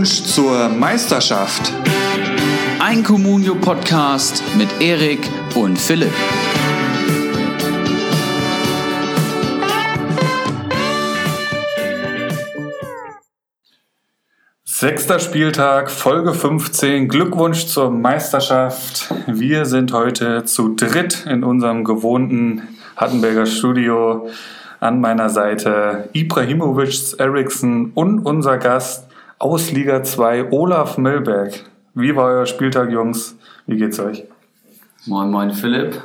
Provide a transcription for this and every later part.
Glückwunsch zur Meisterschaft. Ein Communio Podcast mit Erik und Philipp. Sechster Spieltag, Folge 15. Glückwunsch zur Meisterschaft. Wir sind heute zu dritt in unserem gewohnten Hattenberger Studio. An meiner Seite Ibrahimovic Eriksson und unser Gast aus Liga 2, Olaf Milberg. Wie war euer Spieltag, Jungs? Wie geht's euch? Moin, moin, Philipp.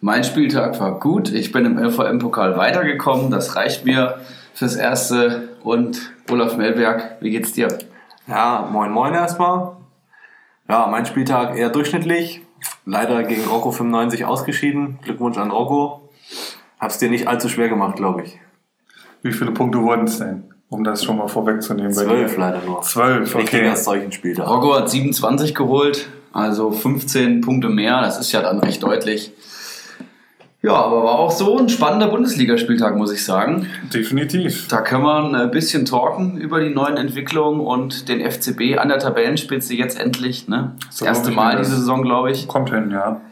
Mein Spieltag war gut. Ich bin im LVM-Pokal weitergekommen. Das reicht mir fürs Erste. Und Olaf Melberg, wie geht's dir? Ja, moin, moin erstmal. Ja, mein Spieltag eher durchschnittlich. Leider gegen Rocco 95 ausgeschieden. Glückwunsch an Rocco. Hab's dir nicht allzu schwer gemacht, glaube ich. Wie viele Punkte wurden es denn? Um das schon mal vorwegzunehmen. bei Zwölf leider nur. Zwölf, okay. erst solchen Spieltag. Rocco hat 27 geholt, also 15 Punkte mehr. Das ist ja dann recht deutlich. Ja, aber war auch so ein spannender Bundesligaspieltag, muss ich sagen. Definitiv. Da kann man ein bisschen talken über die neuen Entwicklungen und den FCB an der Tabellenspitze jetzt endlich. Ne? Das So erste Mal das. diese Saison, glaube ich. Kommt hin, ja.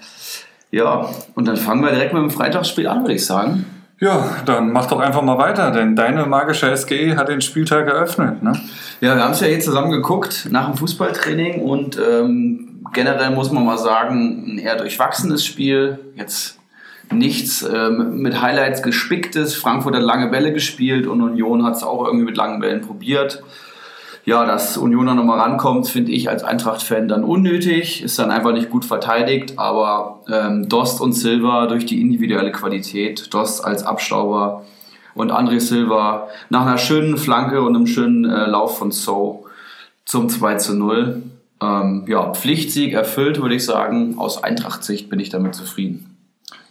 Ja, und dann fangen wir direkt mit dem Freitagsspiel an, würde ich sagen. Ja, dann mach doch einfach mal weiter, denn deine magische SGE hat den Spieltag eröffnet, ne? Ja, wir haben es ja jetzt zusammen geguckt nach dem Fußballtraining und ähm, generell muss man mal sagen, ein eher durchwachsenes Spiel. Jetzt nichts ähm, mit Highlights gespicktes. Frankfurt hat lange Bälle gespielt und Union hat es auch irgendwie mit langen Bällen probiert. Ja, dass Union da nochmal rankommt, finde ich als Eintracht-Fan dann unnötig. Ist dann einfach nicht gut verteidigt. Aber ähm, Dost und Silva durch die individuelle Qualität, Dost als Abstauber und André Silva nach einer schönen Flanke und einem schönen äh, Lauf von So zum 2 zu 0. Ähm, ja, Pflichtsieg erfüllt, würde ich sagen. Aus Eintracht-Sicht bin ich damit zufrieden.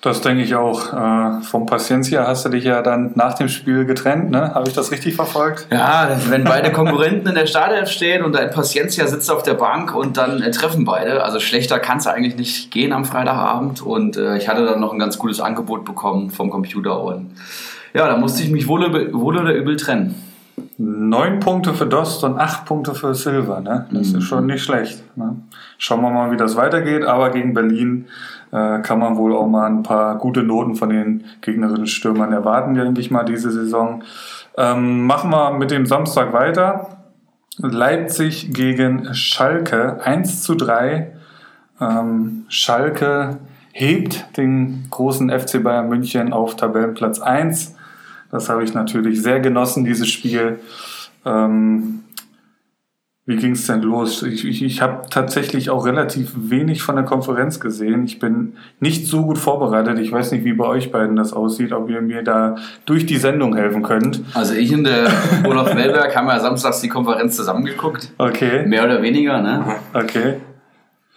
Das denke ich auch. Äh, vom Paciencia hast du dich ja dann nach dem Spiel getrennt, ne? Habe ich das richtig verfolgt? Ja, wenn beide Konkurrenten in der Startelf stehen und ein Paciencia sitzt auf der Bank und dann äh, treffen beide. Also schlechter kann es eigentlich nicht gehen am Freitagabend. Und äh, ich hatte dann noch ein ganz gutes Angebot bekommen vom Computer. Und ja, da musste ich mich wohl, wohl oder übel trennen. Neun Punkte für Dost und acht Punkte für Silva, ne? Das ist schon nicht schlecht. Ne? Schauen wir mal, wie das weitergeht. Aber gegen Berlin äh, kann man wohl auch mal ein paar gute Noten von den gegnerischen Stürmern erwarten, denke ich mal, diese Saison. Ähm, machen wir mit dem Samstag weiter. Leipzig gegen Schalke 1 zu 3. Ähm, Schalke hebt den großen FC Bayern München auf Tabellenplatz 1. Das habe ich natürlich sehr genossen, dieses Spiel. Ähm, wie ging es denn los? Ich, ich, ich habe tatsächlich auch relativ wenig von der Konferenz gesehen. Ich bin nicht so gut vorbereitet. Ich weiß nicht, wie bei euch beiden das aussieht, ob ihr mir da durch die Sendung helfen könnt. Also ich und der Olaf Melberg haben ja samstags die Konferenz zusammengeguckt. Okay, Mehr oder weniger, ne? okay.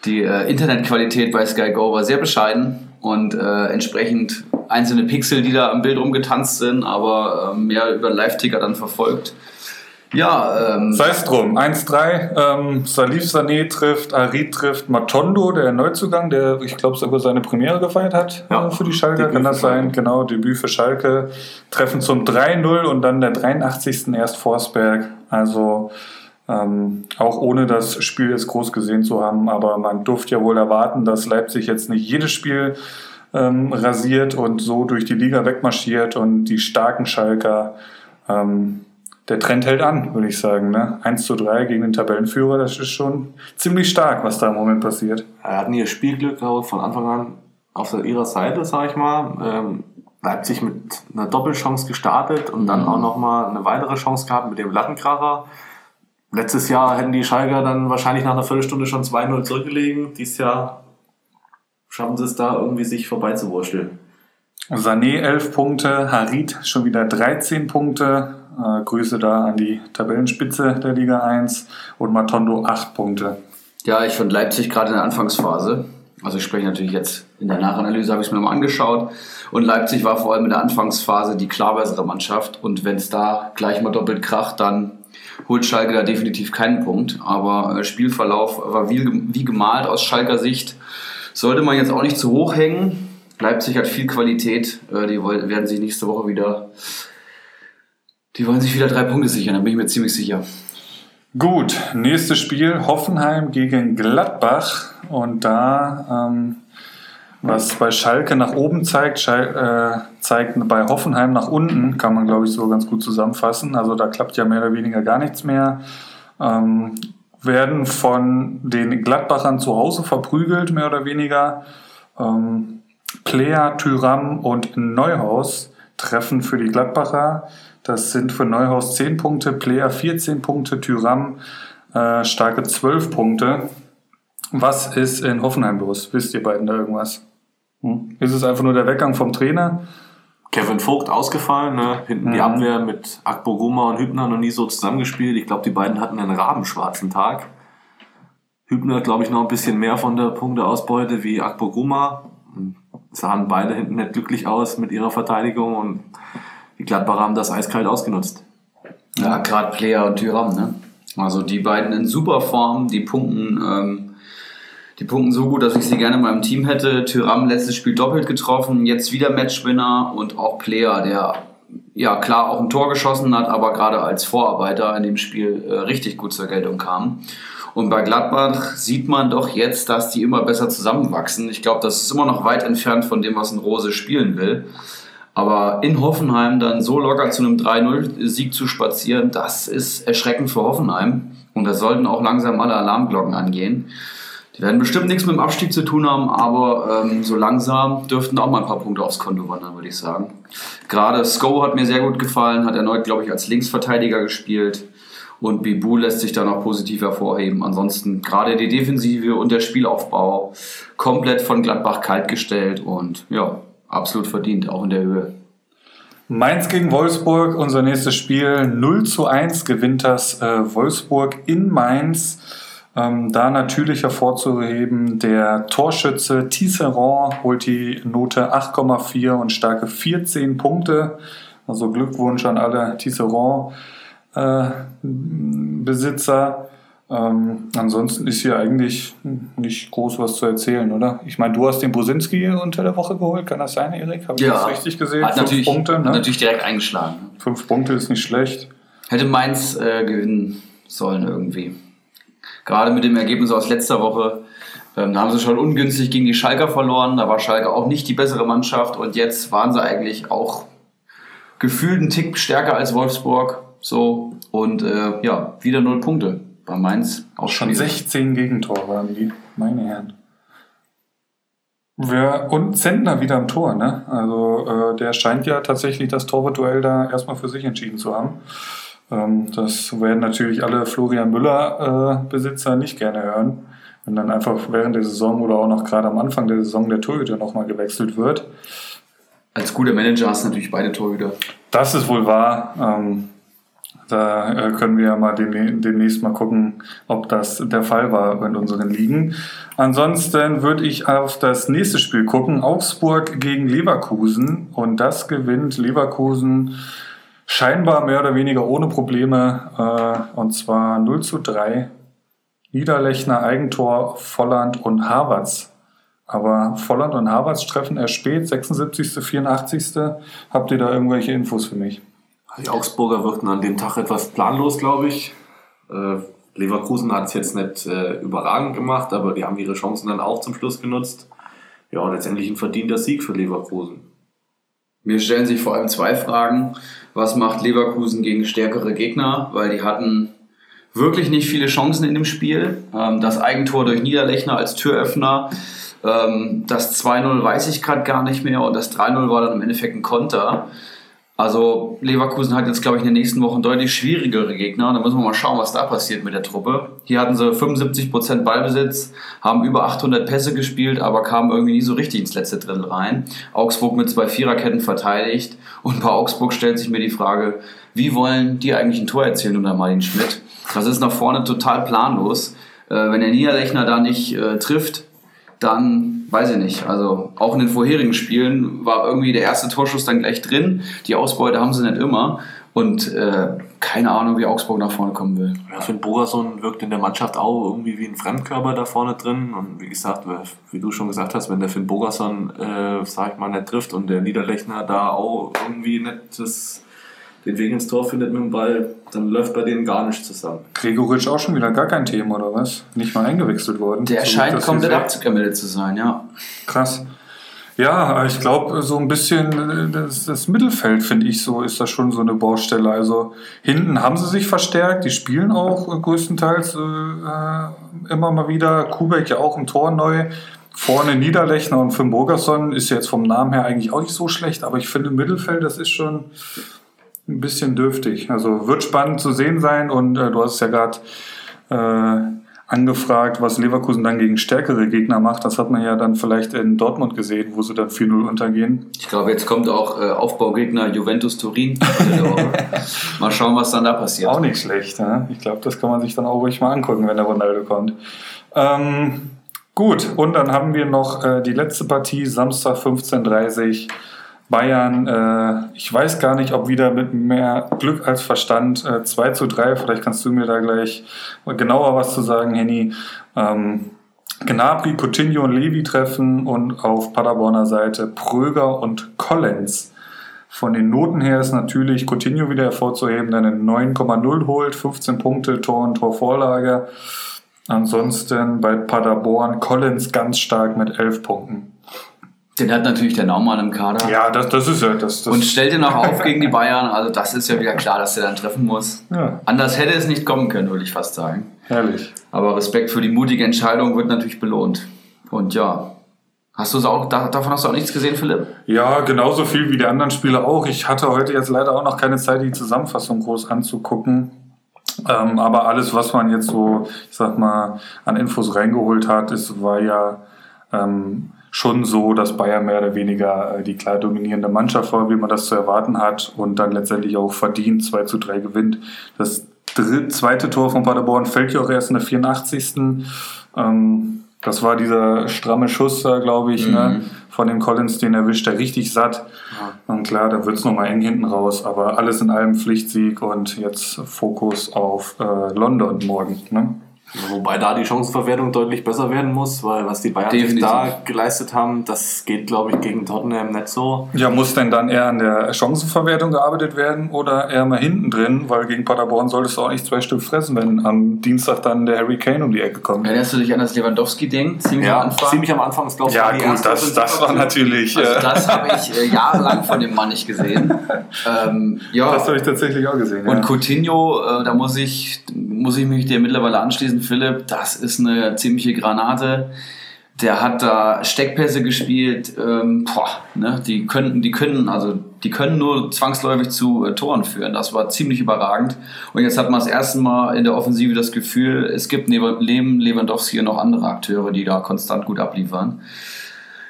Die äh, Internetqualität bei Sky Go war sehr bescheiden und äh, entsprechend einzelne Pixel, die da am Bild rumgetanzt sind, aber äh, mehr über Live-Ticker dann verfolgt. Ja, ähm, Sei es drum. 1-3. Ähm, Salif Sané trifft, Arid trifft Matondo, der Neuzugang, der, ich glaube, sogar seine Premiere gefeiert hat Ja, äh, für die Schalke. Debüt Kann das sein? Genau, Debüt für Schalke. Treffen zum 3-0 und dann der 83. erst Forsberg. Also ähm, auch ohne das Spiel jetzt groß gesehen zu haben. Aber man durfte ja wohl erwarten, dass Leipzig jetzt nicht jedes Spiel ähm, rasiert und so durch die Liga wegmarschiert und die starken Schalker ähm, der Trend hält an, würde ich sagen. Ne? 1 zu 3 gegen den Tabellenführer, das ist schon ziemlich stark, was da im Moment passiert. Er hatten ihr Spielglück auch von Anfang an auf ihrer Seite, sag ich mal. Ähm, Leipzig mit einer Doppelchance gestartet und dann auch nochmal eine weitere Chance gehabt mit dem Lattenkracher. Letztes Jahr hätten die Schalker dann wahrscheinlich nach einer Viertelstunde schon 2-0 zurückgelegen. Dieses Jahr schaffen sie es da irgendwie sich vorbeizuwursteln. Sané 11 Punkte, Harid schon wieder 13 Punkte. Äh, Grüße da an die Tabellenspitze der Liga 1 und Matondo 8 Punkte. ja, ich fand Leipzig gerade in der Anfangsphase. Also ich spreche natürlich jetzt in der Nachanalyse, habe ich es mir nochmal angeschaut. Und Leipzig war vor allem in der Anfangsphase die klar bessere Mannschaft. Und wenn es da gleich mal doppelt kracht, dann holt Schalke da definitiv keinen Punkt. Aber äh, Spielverlauf war wie, wie gemalt aus Schalker Sicht. Sollte man jetzt auch nicht zu hoch hängen. Leipzig hat viel Qualität. Äh, die werden sich nächste Woche wieder. Die wollen sich wieder drei Punkte sichern, da bin ich mir ziemlich sicher. Gut, nächstes Spiel Hoffenheim gegen Gladbach und da ähm, was bei Schalke nach oben zeigt, Schal äh, zeigt bei Hoffenheim nach unten, kann man glaube ich so ganz gut zusammenfassen. Also da klappt ja mehr oder weniger gar nichts mehr. Ähm, werden von den Gladbachern zu Hause verprügelt, mehr oder weniger. Ähm, Player, Tyram und Neuhaus treffen für die Gladbacher. Das sind für Neuhaus 10 Punkte, Player 14 Punkte, Tyram äh, starke 12 Punkte. Was ist in Hoffenheim los? Wisst ihr beiden da irgendwas? Hm? Ist es einfach nur der Weggang vom Trainer? Kevin Vogt ausgefallen, ne? hinten mhm. die Abwehr mit Akpo Goma und Hübner noch nie so zusammengespielt. Ich glaube, die beiden hatten einen rabenschwarzen Tag. Hübner, glaube ich, noch ein bisschen mehr von der Punkteausbeute wie Akpo Goma. Sahen beide hinten nicht glücklich aus mit ihrer Verteidigung und die Gladbacher haben das eiskalt ausgenutzt. Ja, gerade Player und Tyram, ne? Also die beiden in super Form, die punkten ähm, die punkten so gut, dass ich sie gerne in meinem Team hätte. Tyram letztes Spiel doppelt getroffen, jetzt wieder Matchwinner und auch Player, der ja klar auch ein Tor geschossen hat, aber gerade als Vorarbeiter in dem Spiel äh, richtig gut zur Geltung kam. Und bei Gladbach sieht man doch jetzt, dass die immer besser zusammenwachsen. Ich glaube, das ist immer noch weit entfernt von dem, was ein Rose spielen will. Aber in Hoffenheim dann so locker zu einem 3-0-Sieg zu spazieren, das ist erschreckend für Hoffenheim. Und da sollten auch langsam alle Alarmglocken angehen. Die werden bestimmt nichts mit dem Abstieg zu tun haben, aber ähm, so langsam dürften auch mal ein paar Punkte aufs Konto wandern, würde ich sagen. Gerade Sko hat mir sehr gut gefallen, hat erneut, glaube ich, als Linksverteidiger gespielt. Und Bibu lässt sich dann auch positiv hervorheben. Ansonsten gerade die Defensive und der Spielaufbau komplett von Gladbach kaltgestellt und ja, absolut verdient, auch in der Höhe. Mainz gegen Wolfsburg, unser nächstes Spiel. 0 zu 1 gewinnt das äh, Wolfsburg in Mainz. Ähm, da natürlich hervorzuheben, der Torschütze Tisserand holt die Note 8,4 und starke 14 Punkte. Also Glückwunsch an alle Tisserand-Besitzer. Äh, ähm, ansonsten ist hier eigentlich nicht groß was zu erzählen, oder? Ich meine, du hast den Bosinski unter der Woche geholt, kann das sein, Erik? Habe ich ja, das richtig gesehen? Hat Fünf natürlich, Punkte, ne? hat natürlich direkt eingeschlagen. Fünf Punkte ist nicht schlecht. Hätte Mainz äh, gewinnen sollen irgendwie. Gerade mit dem Ergebnis aus letzter Woche. Ähm, da haben sie schon ungünstig gegen die Schalker verloren. Da war Schalke auch nicht die bessere Mannschaft. Und jetzt waren sie eigentlich auch gefühlt einen Tick stärker als Wolfsburg. So. Und äh, ja, wieder null Punkte. Bei Mainz auch schon. 16 Gegentore haben die, meine Herren. Ja, und Zentner wieder am Tor, ne? Also äh, der scheint ja tatsächlich das Torwartduell da erstmal für sich entschieden zu haben. Ähm, das werden natürlich alle Florian Müller-Besitzer nicht gerne hören, wenn dann einfach während der Saison oder auch noch gerade am Anfang der Saison der Torhüter nochmal gewechselt wird. Als guter Manager hast du natürlich beide Torhüter. Das ist wohl wahr. Ähm, da äh, können wir ja mal demnächst mal gucken, ob das der Fall war in unseren Ligen. Ansonsten würde ich auf das nächste Spiel gucken. Augsburg gegen Leverkusen. Und das gewinnt Leverkusen scheinbar mehr oder weniger ohne Probleme, äh, und zwar 0 zu 3. Niederlechner, Eigentor, Volland und Havertz. Aber Volland und Havertz treffen erst spät, 76., 84. Habt ihr da irgendwelche Infos für mich? Die Augsburger wirkten an dem Tag etwas planlos, glaube ich. Äh, Leverkusen hat es jetzt nicht äh, überragend gemacht, aber die haben ihre Chancen dann auch zum Schluss genutzt. Ja, letztendlich ein verdienter Sieg für Leverkusen. Mir stellen sich vor allem zwei Fragen. Was macht Leverkusen gegen stärkere Gegner? Weil die hatten wirklich nicht viele Chancen in dem Spiel. Ähm, das Eigentor durch Niederlechner als Türöffner. Ähm, das 2-0 weiß ich gerade gar nicht mehr und das 3-0 war dann im Endeffekt ein Konter. Also Leverkusen hat jetzt, glaube ich, in den nächsten Wochen deutlich schwierigere Gegner. Da müssen wir mal schauen, was da passiert mit der Truppe. Hier hatten sie 75% Ballbesitz, haben über 800 Pässe gespielt, aber kamen irgendwie nie so richtig ins letzte Drittel rein. Augsburg mit zwei Viererketten verteidigt. Und bei Augsburg stellt sich mir die Frage, wie wollen die eigentlich ein Tor erzielen unter Martin Schmidt? Das ist nach vorne total planlos. Äh, wenn der Niederlechner da nicht äh, trifft, dann weiß ich nicht. Also auch in den vorherigen Spielen war irgendwie der erste Torschuss dann gleich drin. Die Ausbeute haben sie nicht immer. Und äh, keine Ahnung, wie Augsburg nach vorne kommen will. Ja, Finn Bogerson wirkt in der Mannschaft auch irgendwie wie ein Fremdkörper da vorne drin. Und wie gesagt, wie du schon gesagt hast, wenn der Finn Bogerson, äh, sag ich mal, nicht trifft und der Niederlechner da auch irgendwie nicht das den Weg ins Tor findet mit dem Ball, dann läuft bei denen gar nichts zusammen. Gregoritsch auch schon wieder gar kein Thema, oder was? Nicht mal eingewechselt worden. Der So scheint komplett abgemeldet zu sein, ja. Krass. Ja, ich glaube, so ein bisschen äh, das, das Mittelfeld, finde ich, so ist das schon so eine Baustelle. Also hinten haben sie sich verstärkt, die spielen auch äh, größtenteils äh, äh, immer mal wieder. Kubek ja auch im Tor neu. Vorne Niederlechner und Finn Burgerson ist jetzt vom Namen her eigentlich auch nicht so schlecht, aber ich finde im Mittelfeld, das ist schon ein bisschen dürftig. Also wird spannend zu sehen sein und äh, du hast es ja gerade äh, angefragt, was Leverkusen dann gegen stärkere Gegner macht. Das hat man ja dann vielleicht in Dortmund gesehen, wo sie dann 4-0 untergehen. Ich glaube, jetzt kommt auch äh, Aufbaugegner Juventus Turin. mal schauen, was dann da passiert. Auch nicht schlecht. Ne? Ich glaube, das kann man sich dann auch ruhig mal angucken, wenn der Ronaldo kommt. Ähm, gut, und dann haben wir noch äh, die letzte Partie, Samstag 15.30 Bayern, äh, ich weiß gar nicht, ob wieder mit mehr Glück als Verstand äh, 2 zu 3, vielleicht kannst du mir da gleich genauer was zu sagen, Henny. Ähm, Gnabry, Coutinho und Levi treffen und auf Paderborner Seite Pröger und Collins. Von den Noten her ist natürlich Coutinho wieder hervorzuheben, der eine 9,0 holt, 15 Punkte, Tor und Torvorlage. Ansonsten bei Paderborn Collins ganz stark mit 11 Punkten. Den hat natürlich der Naumann im Kader. Ja, das, das ist ja das. das Und stellt ihn noch auf gegen die Bayern. Also das ist ja wieder klar, dass er dann treffen muss. ja, Anders hätte es nicht kommen können, würde ich fast sagen. herrlich. Aber Respekt für die mutige Entscheidung wird natürlich belohnt. Und ja, hast du auch, da, davon hast du auch nichts gesehen, Philipp? Ja, genauso viel wie die anderen Spiele auch. Ich hatte heute jetzt leider auch noch keine Zeit, die Zusammenfassung groß anzugucken. Ähm, aber alles, was man jetzt so, ich sag mal, an Infos reingeholt hat, ist, war ja ähm, schon so, dass Bayern mehr oder weniger äh, die klar dominierende Mannschaft war, wie man das zu erwarten hat und dann letztendlich auch verdient 2 zu 3 gewinnt. Das zweite Tor von Paderborn fällt ja auch erst in der 84. Ähm, das war dieser stramme Schuss da, glaube ich, ne, von dem Collins, den erwischt er richtig satt. Und klar, da wird es nochmal eng hinten raus, aber alles in allem Pflichtsieg und jetzt Fokus auf äh, London morgen. Ne? Wobei da die Chancenverwertung deutlich besser werden muss, weil was die Bayern sich da geleistet haben, das geht, glaube ich, gegen Tottenham nicht so. Ja, muss denn dann eher an der Chancenverwertung gearbeitet werden oder eher mal hinten drin, weil gegen Paderborn solltest du auch nicht zwei Stück fressen, wenn am Dienstag dann der Harry Kane um die Ecke kommt. Erinnerst du dich an das Lewandowski-Ding? Ziemlich am Ja, Anfang? ziemlich am Anfang, glaube ich, Ja, gut, erste das, das war natürlich. Also äh, das habe ich äh, jahrelang von dem Mann nicht gesehen. Ähm, ja. das habe ich tatsächlich auch gesehen. Und ja. Coutinho, äh, da muss ich, muss ich mich dir mittlerweile anschließen, Philipp. Das ist eine ziemliche Granate. Der hat da Steckpässe gespielt. Ähm, boah, ne, die können, die können, also die können nur zwangsläufig zu äh, Toren führen. Das war ziemlich überragend. Und jetzt hat man das erste Mal in der Offensive das Gefühl, es gibt neben Lewandowski noch andere Akteure, die da konstant gut abliefern.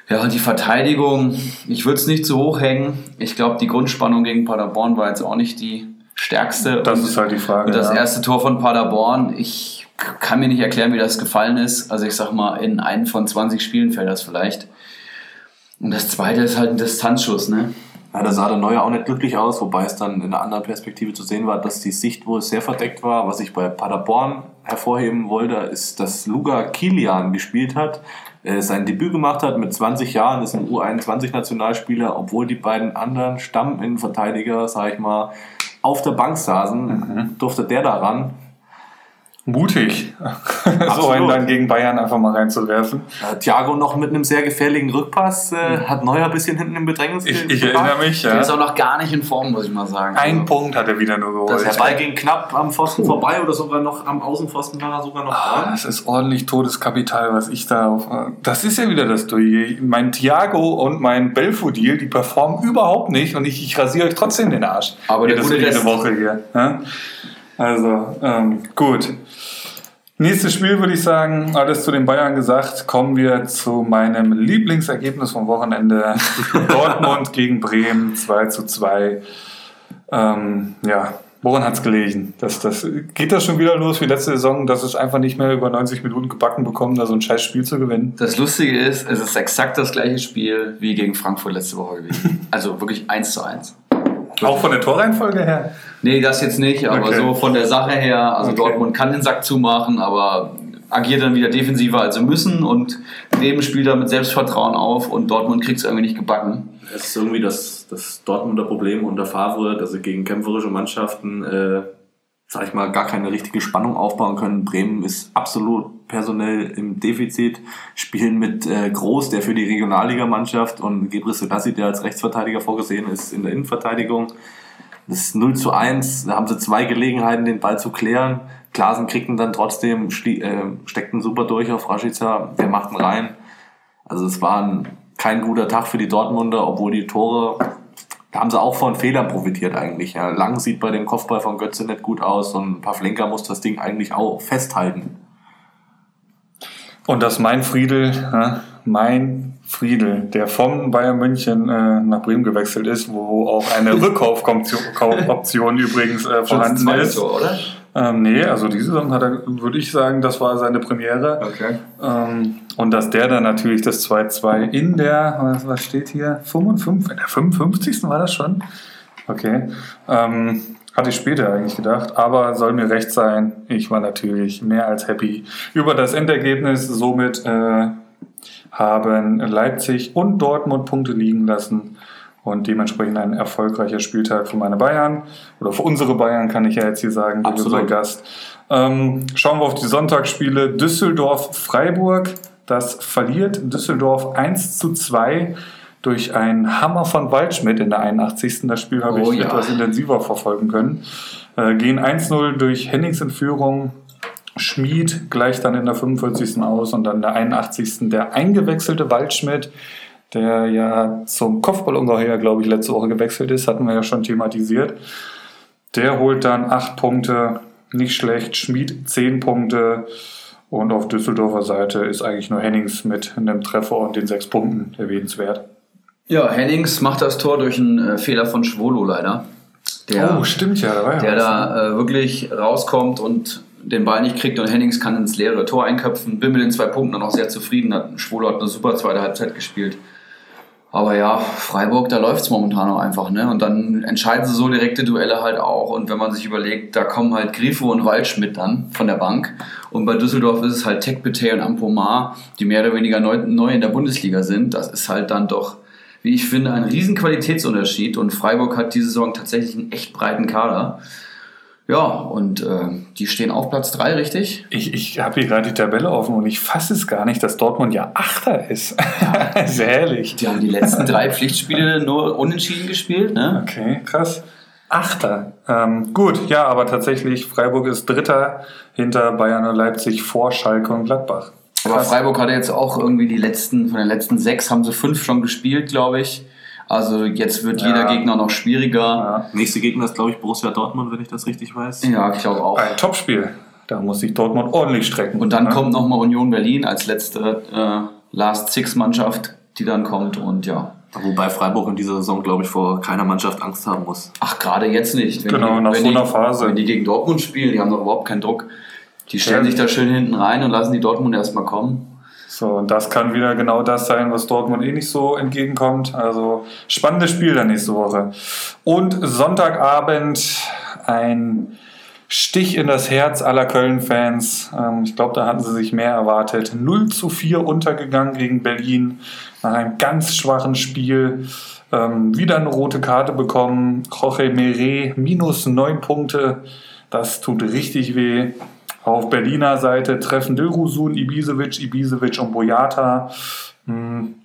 Ja, und die Verteidigung, ich würde es nicht zu hoch hängen. Ich glaube, die Grundspannung gegen Paderborn war jetzt auch nicht die stärkste. Das Und- ist halt die Frage. und das ja. erste Tor von Paderborn, ich kann mir nicht erklären, wie das gefallen ist. Also ich sag mal, in einen von 20 Spielen fällt das vielleicht. Und das zweite ist halt ein Distanzschuss, ne? Ja, da sah der Neuer auch nicht glücklich aus, wobei es dann in einer anderen Perspektive zu sehen war, dass die Sicht wohl sehr verdeckt war. Was ich bei Paderborn hervorheben wollte, ist, dass Luga Kilian gespielt hat, äh, sein Debüt gemacht hat mit 20 Jahren, ist ein U21-Nationalspieler, obwohl die beiden anderen Stamminnenverteidiger, sag ich mal, auf der Bank saßen, durfte der daran. Mutig, so einen dann gegen Bayern einfach mal reinzuwerfen. Äh, Thiago noch mit einem sehr gefährlichen Rückpass, äh, hat Neuer ein bisschen hinten im Bedrängnis Ich, ich erinnere mich, Der ja. ist auch noch gar nicht in Form, muss ich mal sagen. Ein Also, Punkt hat er wieder nur geholt. Das Der Ball ging knapp am Pfosten vorbei oder sogar noch am Außenpfosten war er sogar noch Ah, dran. Das ist ordentlich Todeskapital, was ich da auf. Das ist ja wieder das Durch. Mein Thiago und mein Belfodil, die performen überhaupt nicht und ich, ich rasiere euch trotzdem den Arsch. Aber der gute jede Rest. Woche hier. Ja? Also, ähm, gut. Nächstes Spiel würde ich sagen, alles zu den Bayern gesagt, kommen wir zu meinem Lieblingsergebnis vom Wochenende. Dortmund gegen Bremen 2 zu 2. Ähm, ja, woran hat es gelegen? Das, das, geht das schon wieder los wie letzte Saison, dass es einfach nicht mehr über 90 Minuten gebacken bekommen, da so ein scheiß Spiel zu gewinnen? Das Lustige ist, es ist exakt das gleiche Spiel wie gegen Frankfurt letzte Woche gewesen. Also wirklich eins zu eins. Auch von der Torreihenfolge her? Nee, das jetzt nicht, aber Okay. so von der Sache her, also Okay. Dortmund kann den Sack zumachen, aber agiert dann wieder defensiver, als sie müssen und Bremen spielt da mit Selbstvertrauen auf und Dortmund kriegt es irgendwie nicht gebacken. Es ist irgendwie das, das Dortmunder Problem unter Favre, dass sie gegen kämpferische Mannschaften, äh, sag ich mal, gar keine richtige Spannung aufbauen können. Bremen ist absolut personell im Defizit, spielen mit äh, Groß, der für die Regionalligamannschaft und Gebre Selassie, der als Rechtsverteidiger vorgesehen ist, in der Innenverteidigung. Das ist 0 zu 1, da haben sie zwei Gelegenheiten, den Ball zu klären. Klasen kriegt ihn dann trotzdem, äh, steckt ihn super durch auf Rashica, der macht ihn rein. Also es war ein, kein guter Tag für die Dortmunder, obwohl die Tore, da haben sie auch von Fehlern profitiert eigentlich. Ja. Lang sieht bei dem Kopfball von Götze nicht gut aus und Pavlenka muss das Ding eigentlich auch festhalten. Und das mein Friedel, ja, mein Friedel, der vom Bayern München äh, nach Bremen gewechselt ist, wo auch eine Rückkaufoption übrigens äh, vorhanden ist. Tor, oder? Ähm, nee, also diese Saison hat er, würde ich sagen, das war seine Premiere. Okay. Ähm, und dass der dann natürlich das 2-2 in der, was, was steht hier? 55, in der 55. war das schon? Okay. Ähm, hatte ich später eigentlich gedacht, aber soll mir recht sein. Ich war natürlich mehr als happy über das Endergebnis. Somit äh, haben Leipzig und Dortmund Punkte liegen lassen und dementsprechend ein erfolgreicher Spieltag für meine Bayern oder für unsere Bayern kann ich ja jetzt hier sagen, Absolut. unser Gast. Ähm, schauen wir auf die Sonntagsspiele. Düsseldorf-Freiburg. Das verliert Düsseldorf 1 zu 2 durch einen Hammer von Waldschmidt in der 81. Das Spiel habe Oh ich ja. etwas intensiver verfolgen können. Äh, gehen 1-0 durch Hennings in Führung. Schmid gleicht dann in der 45. aus und dann in der 81. der eingewechselte Waldschmidt, der ja zum Kopfballungeheuer, glaube ich, letzte Woche gewechselt ist, hatten wir ja schon thematisiert. Der holt dann 8 Punkte, nicht schlecht. Schmid 10 Punkte. Und auf Düsseldorfer Seite ist eigentlich nur Hennings mit einem Treffer und den 6 Punkten erwähnenswert. Ja, Hennings macht das Tor durch einen äh, Fehler von Schwolo leider. Der, oh, stimmt ja, da war ja der was. da äh, wirklich rauskommt und den Ball nicht kriegt und Hennings kann ins leere Tor einköpfen. Bin mit den zwei Punkten dann auch sehr zufrieden. Schwolo hat eine super zweite Halbzeit gespielt. Aber ja, Freiburg, da läuft es momentan auch einfach. Ne? Und dann entscheiden sie so direkte Duelle halt auch. Und wenn man sich überlegt, da kommen halt Grifo und Waldschmidt dann von der Bank. Und bei Düsseldorf ist es halt Tekbete und Ampomar, die mehr oder weniger neu, neu in der Bundesliga sind. Das ist halt dann doch, wie ich finde, ein riesen Qualitätsunterschied. Und Freiburg hat diese Saison tatsächlich einen echt breiten Kader. Ja, und äh, die stehen auf Platz 3, richtig? Ich, ich habe hier gerade die Tabelle offen und ich fasse es gar nicht, dass Dortmund ja Achter ist. Sehr herrlich. Die haben die letzten drei Pflichtspiele nur unentschieden gespielt. Ne? Okay, krass. Achter. Ähm, gut, ja, aber tatsächlich, Freiburg ist Dritter hinter Bayern und Leipzig vor Schalke und Gladbach. Aber Freiburg hatte jetzt auch irgendwie die letzten, von den letzten sechs haben sie fünf schon gespielt, glaube ich. Also jetzt wird jeder Ja. Gegner noch schwieriger. Ja, Nächste Gegner ist, glaube ich, Borussia Dortmund, wenn ich das richtig weiß. Ja, ich glaube auch. ein Topspiel. Da muss sich Dortmund ordentlich strecken. Und dann Ne? kommt nochmal Union Berlin als letzte äh, Last-Six-Mannschaft, die dann kommt. Und ja, Wobei Freiburg in dieser Saison, glaube ich, vor keiner Mannschaft Angst haben muss. ach, gerade jetzt nicht. Wenn Genau, die, nach wenn so die, einer Phase. Wenn die gegen Dortmund spielen, die haben doch überhaupt keinen Druck. Die stellen Ja. sich da schön hinten rein und lassen die Dortmund erstmal kommen. So, und das kann wieder genau das sein, was Dortmund eh nicht so entgegenkommt. Also spannendes Spiel dann nächste Woche. Und Sonntagabend ein Stich in das Herz aller Köln-Fans. Ähm, ich glaube, da hatten sie sich mehr erwartet. 0 zu 4 untergegangen gegen Berlin nach einem ganz schwachen Spiel. Ähm, wieder eine rote Karte bekommen. Jorge Meret minus 9 Punkte. Das tut richtig weh. Auf Berliner Seite treffen Dilrusun, Ibisevic, Ibisevic und Boyata. Hm,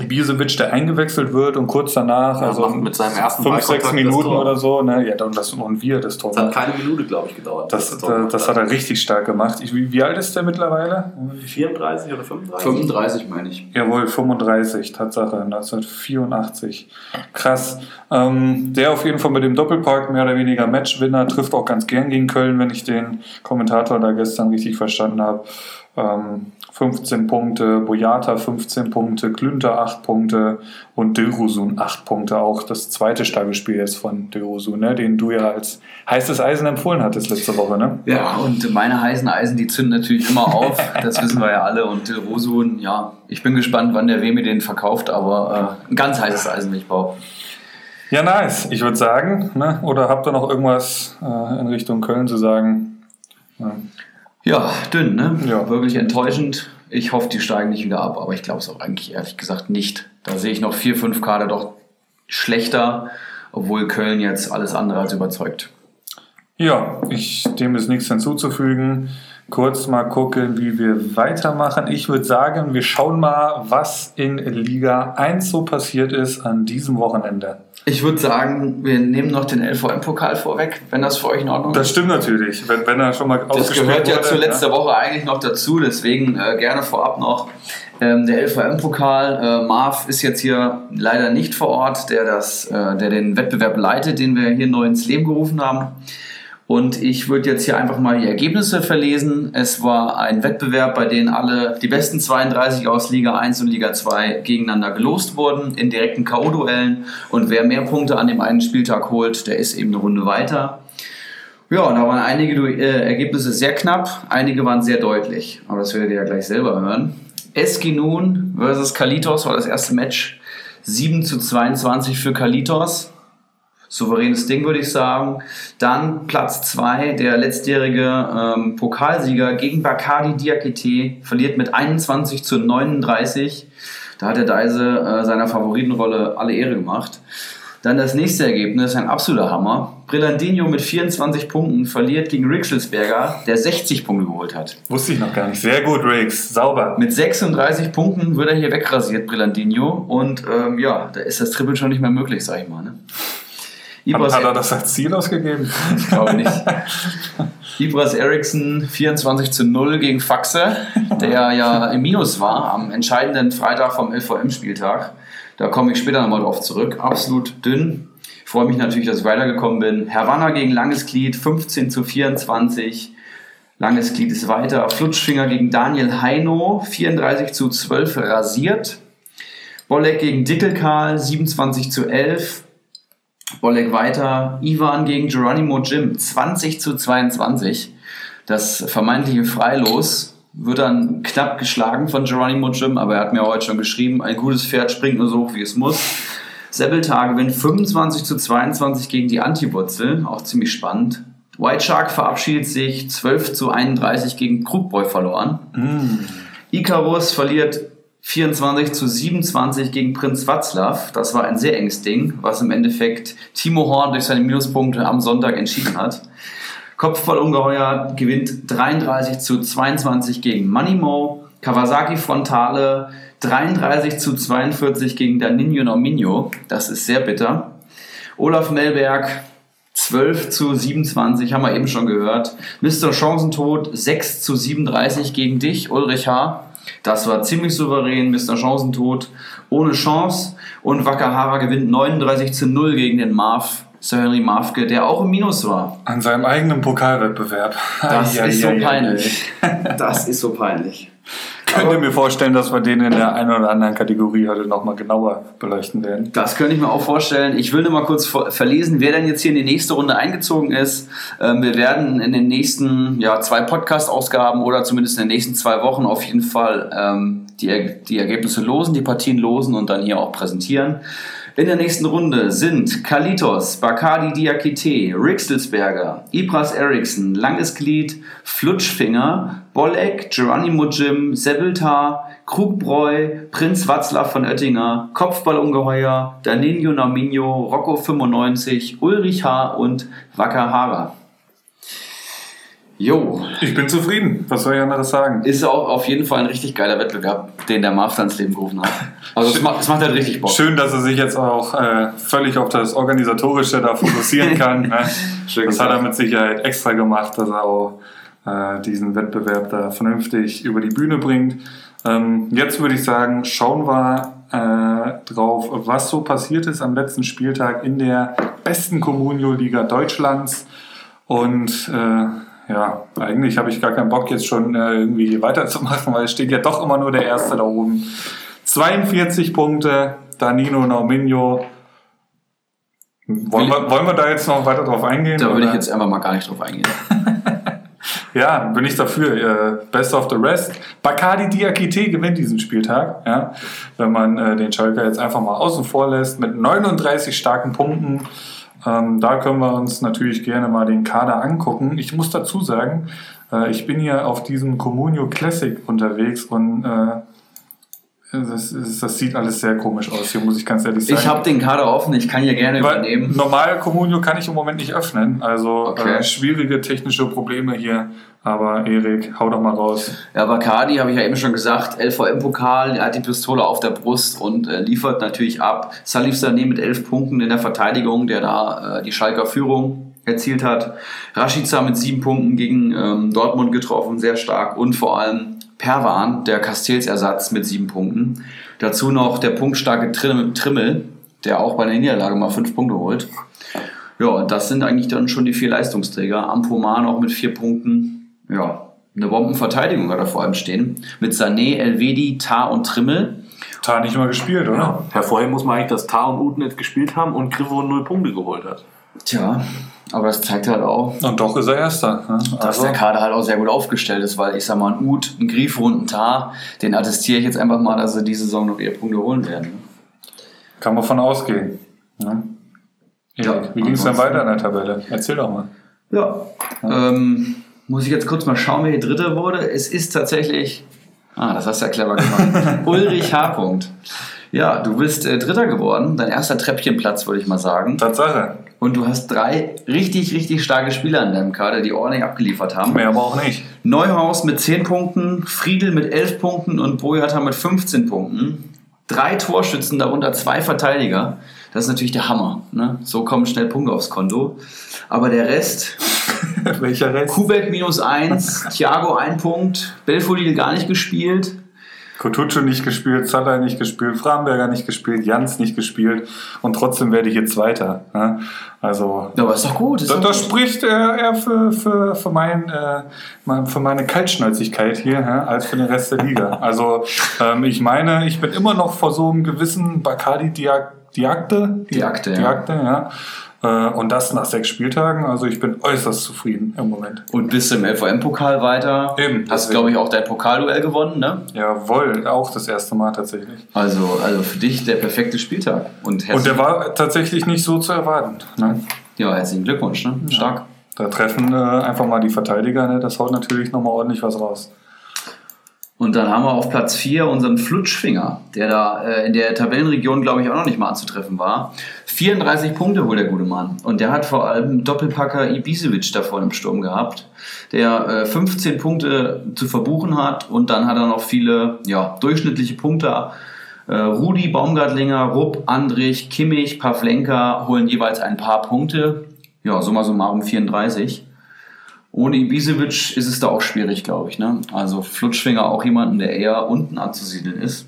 Ibisevic, der eingewechselt wird und kurz danach, Ja, also mit seinem ersten 5, 6 Ballkontakt das Minuten oder so, ne? ja, dann das und wir das Tor. Das hat keine Minute, glaube ich, gedauert. Das, Tor das, das hat er richtig stark gemacht. Ich, wie, wie alt ist der mittlerweile? 34 oder 35? 35 meine ich. Jawohl, 35, Tatsache, 1984. Krass. Ähm, der auf jeden Fall mit dem Doppelpark mehr oder weniger Matchwinner, trifft auch ganz gern gegen Köln, wenn ich den Kommentator da gestern richtig verstanden habe. Ähm, 15 Punkte, Boyata 15 Punkte, Klünter 8 Punkte und Dilrosun 8 Punkte. Auch das zweite starke Spiel jetzt von Dilrosun, ne? den du ja als heißes Eisen empfohlen hattest letzte Woche. Ne? Ja, und meine heißen Eisen, die zünden natürlich immer auf. Das wissen wir ja alle. Und Till Rosun, ja, ich bin gespannt, wann der Wemi den verkauft, aber äh, ein ganz heißes Eisen ich behaupten. Ja, nice. Ich würde sagen, ne? oder habt ihr noch irgendwas äh, in Richtung Köln zu sagen? Ja. Ja, dünn, ne? Ja. Wirklich enttäuschend. Ich hoffe, die steigen nicht wieder ab, aber ich glaube es auch eigentlich ehrlich gesagt nicht. Da sehe ich noch vier, fünf Kader doch schlechter, obwohl Köln jetzt alles andere als überzeugt. Ja, ich, dem ist nichts hinzuzufügen. Kurz mal gucken, wie wir weitermachen. Ich würde sagen, wir schauen mal, was in Liga 1 so passiert ist an diesem Wochenende. Ich würde sagen, wir nehmen noch den LVM-Pokal vorweg, wenn das für euch in Ordnung Das ist. stimmt natürlich, wenn, wenn er schon mal Das gehört ja wurde, zu letzter Woche eigentlich noch dazu, deswegen äh, gerne vorab noch. Ähm, der LVM-Pokal, äh, Marv ist jetzt hier leider nicht vor Ort, der, das, äh, der den Wettbewerb leitet, den wir hier neu ins Leben gerufen haben. Und ich würde jetzt hier einfach mal die Ergebnisse verlesen. Es war ein Wettbewerb, bei dem alle die besten 32 aus Liga 1 und Liga 2 gegeneinander gelost wurden in direkten K.O.-Duellen. Und wer mehr Punkte an dem einen Spieltag holt, der ist eben eine Runde weiter. Ja, und da waren einige äh, Ergebnisse sehr knapp, einige waren sehr deutlich. Aber das werdet ihr ja gleich selber hören. Eskinun versus Kalitos war das erste Match. 7 zu 22 für Kalitos. Souveränes Ding, würde ich sagen. Dann Platz 2, der letztjährige ähm, Pokalsieger gegen Bacardi Diakite, verliert mit 21 zu 39. Da hat der Deise äh, seiner Favoritenrolle alle Ehre gemacht. Dann das nächste Ergebnis, ein absoluter Hammer. Brillandinho mit 24 Punkten verliert gegen Rixelsberger, der 60 Punkte geholt hat. Wusste ich noch gar nicht. Sehr gut, Riggs. Sauber. Mit 36 Punkten wird er hier wegrasiert, Brillandinho. Und ähm, ja, da ist das Triple schon nicht mehr möglich, sag ich mal. Ne? Ibras, Hat, hat er das als Ziel ausgegeben? ich glaube nicht. Ibras Eriksson 24 zu 0 gegen Faxe, der ja im Minus war am entscheidenden Freitag vom LVM-Spieltag. Da komme ich später nochmal drauf zurück. Absolut dünn. Ich freue mich natürlich, dass ich weitergekommen bin. Havanna gegen Langes Glied 15 zu 24. Langes Glied ist weiter. Flutschfinger gegen Daniel Heino 34 zu 12 rasiert. Bolek gegen Dickelkarl 27 zu 11. Bolek weiter. Ivan gegen Geronimo Jim 20 zu 22. Das vermeintliche Freilos wird dann knapp geschlagen von Geronimo Jim, aber er hat mir heute schon geschrieben, ein gutes Pferd springt nur so hoch, wie es muss. Seppeltar gewinnt 25 zu 22 gegen die Antiwurzel, auch ziemlich spannend. White Shark verabschiedet sich 12 zu 31 gegen Krugboy verloren. Icarus verliert 24 zu 27 gegen Prinz Václav. Das war ein sehr enges Ding, was im Endeffekt Timo Horn durch seine Minuspunkte am Sonntag entschieden hat. Kopfballungeheuer gewinnt 33 zu 22 gegen Manimo. Kawasaki Frontale 33 zu 42 gegen Danino Nominio. Das ist sehr bitter. Olaf Melberg 12 zu 27, haben wir eben schon gehört. Mr. Chancentod 6 zu 37 gegen dich, Ulrich H. Das war ziemlich souverän, Mr. Chancentod ohne Chance. Und Wakahara gewinnt 39 zu 0 gegen den Marv, Sir Henry Marfke, der auch im Minus war. An seinem eigenen Pokalwettbewerb. Das Ai, ist ai, so ai, peinlich. Das ist so peinlich. Könnt ihr mir vorstellen, dass wir den in der einen oder anderen Kategorie heute nochmal genauer beleuchten werden? Das könnte ich mir auch vorstellen. Ich will nur mal kurz verlesen, wer denn jetzt hier in die nächste Runde eingezogen ist. Ähm, wir werden in den nächsten ja, zwei Podcast-Ausgaben oder zumindest in den nächsten zwei Wochen auf jeden Fall ähm, die, die Ergebnisse losen, die Partien losen und dann hier auch präsentieren. In der nächsten Runde sind Kalitos, Bacardi Diakite, Rixelsberger, Ibras Eriksson, Langes Glied, Flutschfinger, Bolek, Geronimo Jim, Sebeltar, Krugbräu, Prinz Watzlaw von Oettinger, Kopfballungeheuer, Danilo Naminho, Rocco 95, Ulrich H. und Wakahara. Jo, Ich bin zufrieden. Was soll ich anderes sagen? ist auch auf jeden Fall ein richtig geiler Wettbewerb, den der Marv ins Leben gerufen hat. Also es macht, es macht halt richtig Bock. Schön, dass er sich jetzt auch äh, völlig auf das Organisatorische da fokussieren kann. Ne? Das hat gesagt. er mit Sicherheit extra gemacht, dass er auch äh, diesen Wettbewerb da vernünftig über die Bühne bringt. Ähm, jetzt würde ich sagen, schauen wir äh, drauf, was so passiert ist am letzten Spieltag in der besten Communio-Liga Deutschlands. Und äh, ja, eigentlich habe ich gar keinen Bock jetzt schon äh, irgendwie weiterzumachen, weil es steht ja doch immer nur der Erste da oben. 42 Punkte, Danilo Nauminho. Wollen wir, wollen wir da jetzt noch weiter drauf eingehen? Da würde ich jetzt einfach mal gar nicht drauf eingehen. Ja, bin ich dafür. Äh, Best of the rest. Bacardi Diakite gewinnt diesen Spieltag. Ja, wenn man äh, den Schalker jetzt einfach mal außen vor lässt mit 39 starken Punkten. Ähm, da können wir uns natürlich gerne mal den Kader angucken. Ich muss dazu sagen, äh, ich bin hier auf diesem Comunio Classic unterwegs und äh, das, ist, das sieht alles sehr komisch aus. Hier muss ich ganz ehrlich sagen. Ich habe den Kader offen, ich kann hier gerne Weil übernehmen. normal Comunio kann ich im Moment nicht öffnen. Also Okay. äh, schwierige technische Probleme hier. Aber Erik, hau doch mal raus. Ja, Bacardi habe ich ja eben schon gesagt, LVM-Pokal, er hat die Pistole auf der Brust und äh, liefert natürlich ab. Salif Sané mit elf Punkten in der Verteidigung, der da äh, die Schalker Führung erzielt hat. Rashica mit sieben Punkten gegen ähm, Dortmund getroffen, sehr stark. Und vor allem Perwan, der Castells-Ersatz mit sieben Punkten. Dazu noch der punktstarke Trimmel, der auch bei der Niederlage mal fünf Punkte holt. Ja, und das sind eigentlich dann schon die vier Leistungsträger. Ampoman auch mit vier Punkten. Ja, eine Bombenverteidigung hat er vor allem stehen. Mit Sané, Elvedi, Tar und Trimmel. Tar nicht mal gespielt, oder? Hervorheben muss man eigentlich, dass Tar und Uten nicht gespielt haben und Griffo null Punkte geholt hat. Tja, aber das zeigt halt auch, Und doch ist er Erster. Ne? dass Also, der Kader halt auch sehr gut aufgestellt ist, weil ich sag mal, ein Ut, ein Grifo und ein Tar, den attestiere ich jetzt einfach mal, dass sie diese Saison noch ihre Punkte holen werden. kann man von ausgehen. Ne? Ja, wie ging es denn weiter in der Tabelle? Erzähl doch mal. Ja. Ähm, muss ich jetzt kurz mal schauen, wer hier Dritter wurde. Es ist tatsächlich. Ah, das hast du ja clever gemacht. Ulrich H. Ja, du bist äh, Dritter geworden. Dein erster Treppchenplatz, würde ich mal sagen. Tatsache. Und du hast drei richtig, richtig starke Spieler in deinem Kader, die ordentlich abgeliefert haben. Mehr aber auch nicht. Neuhaus mit 10 Punkten, Friedel mit 11 Punkten und Boyata mit 15 Punkten. Drei Torschützen, darunter zwei Verteidiger. Das ist natürlich der Hammer. Ne? So kommen schnell Punkte aufs Konto. Aber der Rest, Welcher Rest? Kubek minus 1, Thiago 1 Punkt, Belfodil gar nicht gespielt. Kotucu nicht gespielt, Zaller nicht gespielt, Framberger nicht gespielt, Jans nicht gespielt und trotzdem werde ich jetzt Zweiter. Ne? Also Ja, aber ist doch gut. Ist das, das gut. spricht eher für, für, für, mein, äh, für meine Kaltschnäuzigkeit hier hä, als für den Rest der Liga. Also ähm, ich meine, ich bin immer noch vor so einem gewissen Bacardi-Diakte. Diakte, ja. Diakte, ja. Äh, Und das nach sechs Spieltagen. Also ich bin äußerst zufrieden im Moment. Und bist im LVM-Pokal weiter. Eben, Hast, glaube ich, auch dein Pokalduell gewonnen, ne? Jawohl, auch das erste Mal tatsächlich. Also, also für dich der perfekte Spieltag. Und, Und der war tatsächlich nicht so zu erwarten. Ne? ja, herzlichen Glückwunsch, ne? Stark. Da treffen äh, einfach mal die Verteidiger, ne? das haut natürlich nochmal ordentlich was raus. Und dann haben wir auf Platz 4 unseren Flutschfinger, der da äh, in der Tabellenregion, glaube ich, auch noch nicht mal anzutreffen war. 34 Punkte holt der gute Mann. Und der hat vor allem Doppelpacker Ibisevic da vorne im Sturm gehabt, der äh, 15 Punkte zu verbuchen hat. Und dann hat er noch viele ja, durchschnittliche Punkte. Äh, Rudi, Baumgartlinger, Rupp, Andrich, Kimmich, Pavlenka holen jeweils ein paar Punkte. Ja, summa summarum 34. Ohne Ibisevic ist es da auch schwierig, glaube ich. Ne? Also Flutschfinger auch jemanden, der eher unten anzusiedeln ist.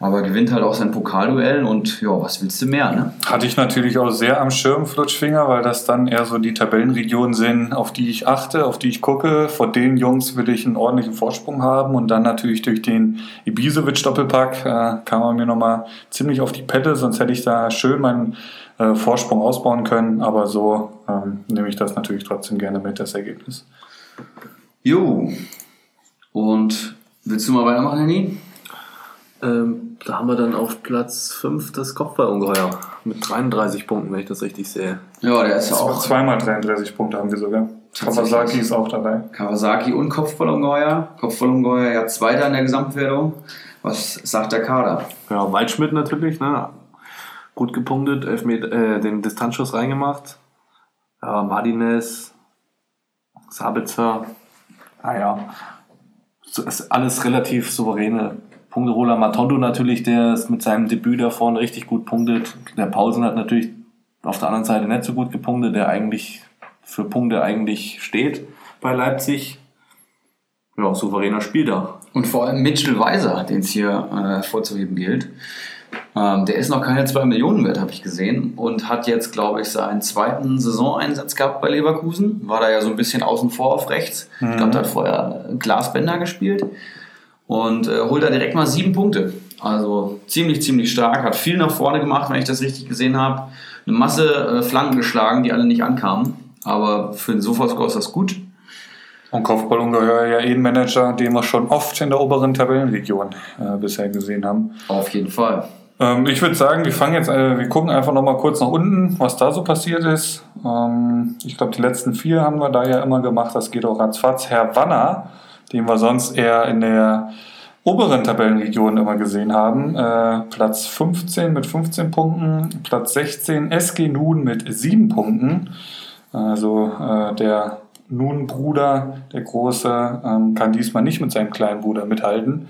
Aber gewinnt halt auch sein Pokalduell und ja, was willst du mehr, ne? Hatte ich natürlich auch sehr am Schirm, Flutschfinger, weil das dann eher so die Tabellenregionen sind, auf die ich achte, auf die ich gucke. Vor den Jungs will ich einen ordentlichen Vorsprung haben und dann natürlich durch den Ibisevic-Doppelpack äh, kam er mir nochmal ziemlich auf die Pelle, sonst hätte ich da schön meinen äh, Vorsprung ausbauen können. Aber so ähm, nehme ich das natürlich trotzdem gerne mit, das Ergebnis. Jo. Und willst du mal weitermachen, Henny? Ähm, da haben wir dann auf Platz 5 das Kopfballungeheuer mit 33 Punkten, wenn ich das richtig sehe. Ja, der ist ja auch Zweimal 33 Punkte haben wir sogar. Kawasaki ist auch dabei. Kawasaki und Kopfballungeheuer. Kopfballungeheuer ja Zweiter in der Gesamtwertung. Was sagt der Kader? Ja, Waldschmidt natürlich, ne? Gut gepunktet, Elfmeter, äh, den Distanzschuss reingemacht. Ja, Martinez, Sabitzer, naja, so ist alles relativ souveräne Punkteholer. Matondo natürlich, der ist mit seinem Debüt da vorne richtig gut punktet. Der Pausen hat natürlich auf der anderen Seite nicht so gut gepunktet, der eigentlich für Punkte eigentlich steht bei Leipzig. Ja, souveräner Spiel da. Und vor allem Mitchell Weiser, den es hier äh, vorzuheben gilt. Ähm, der ist noch keine 2 Millionen wert, habe ich gesehen. Und hat jetzt, glaube ich, seinen zweiten Saisoneinsatz gehabt bei Leverkusen. War da ja so ein bisschen außen vor auf rechts. Ich glaube, da hat vorher Glasbänder gespielt. Und äh, holt da direkt mal sieben Punkte. Also ziemlich, ziemlich stark. Hat viel nach vorne gemacht, wenn ich das richtig gesehen habe. Eine Masse äh, Flanken geschlagen, die alle nicht ankamen. Aber für den Sofascore ist das gut. Und Kopfballungeheuer ja eh ein Manager, den wir schon oft in der oberen Tabellenregion äh, bisher gesehen haben. Auf jeden Fall. Ähm, ich würde sagen, wir fangen jetzt, äh, wir gucken einfach nochmal kurz nach unten, was da so passiert ist. Ähm, ich glaube, die letzten vier haben wir da ja immer gemacht. Das geht auch ratzfatz. Herr Wanner, den wir sonst eher in der oberen Tabellenregion immer gesehen haben. Äh, Platz 15 mit 15 Punkten, Platz 16 SG Nun mit 7 Punkten. Also äh, der Nun-Bruder, der Große, ähm, kann diesmal nicht mit seinem kleinen Bruder mithalten.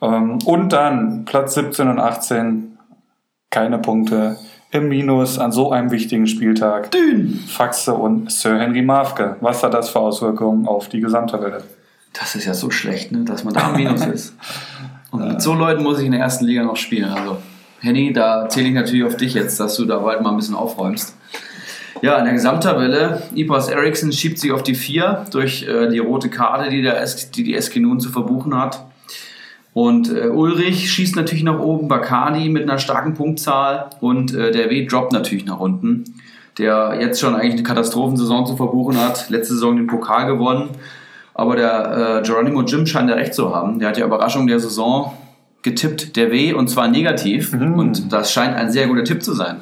Ähm, und dann Platz 17 und 18, keine Punkte im Minus an so einem wichtigen Spieltag. Dün. Faxe und Sir Henry Mafke. Was hat das für Auswirkungen auf die Gesamttabelle? Das ist ja so schlecht, ne, dass man da am Minus ist. Und mit so Leuten muss ich in der ersten Liga noch spielen. Also, Henny, da zähle ich natürlich auf dich jetzt, dass du da bald mal ein bisschen aufräumst. Ja, in der Gesamttabelle, Ipas Eriksson schiebt sich auf die 4 durch äh, die rote Karte, die, der S die die SG nun zu verbuchen hat. Und äh, Ulrich schießt natürlich nach oben, Bacardi mit einer starken Punktzahl und äh, der W droppt natürlich nach unten, der jetzt schon eigentlich eine Katastrophensaison zu verbuchen hat. Letzte Saison den Pokal gewonnen, aber der äh, Geronimo Jim scheint ja recht zu haben. Der hat ja Überraschung der Saison getippt, der W, und zwar negativ. Und das scheint ein sehr guter Tipp zu sein.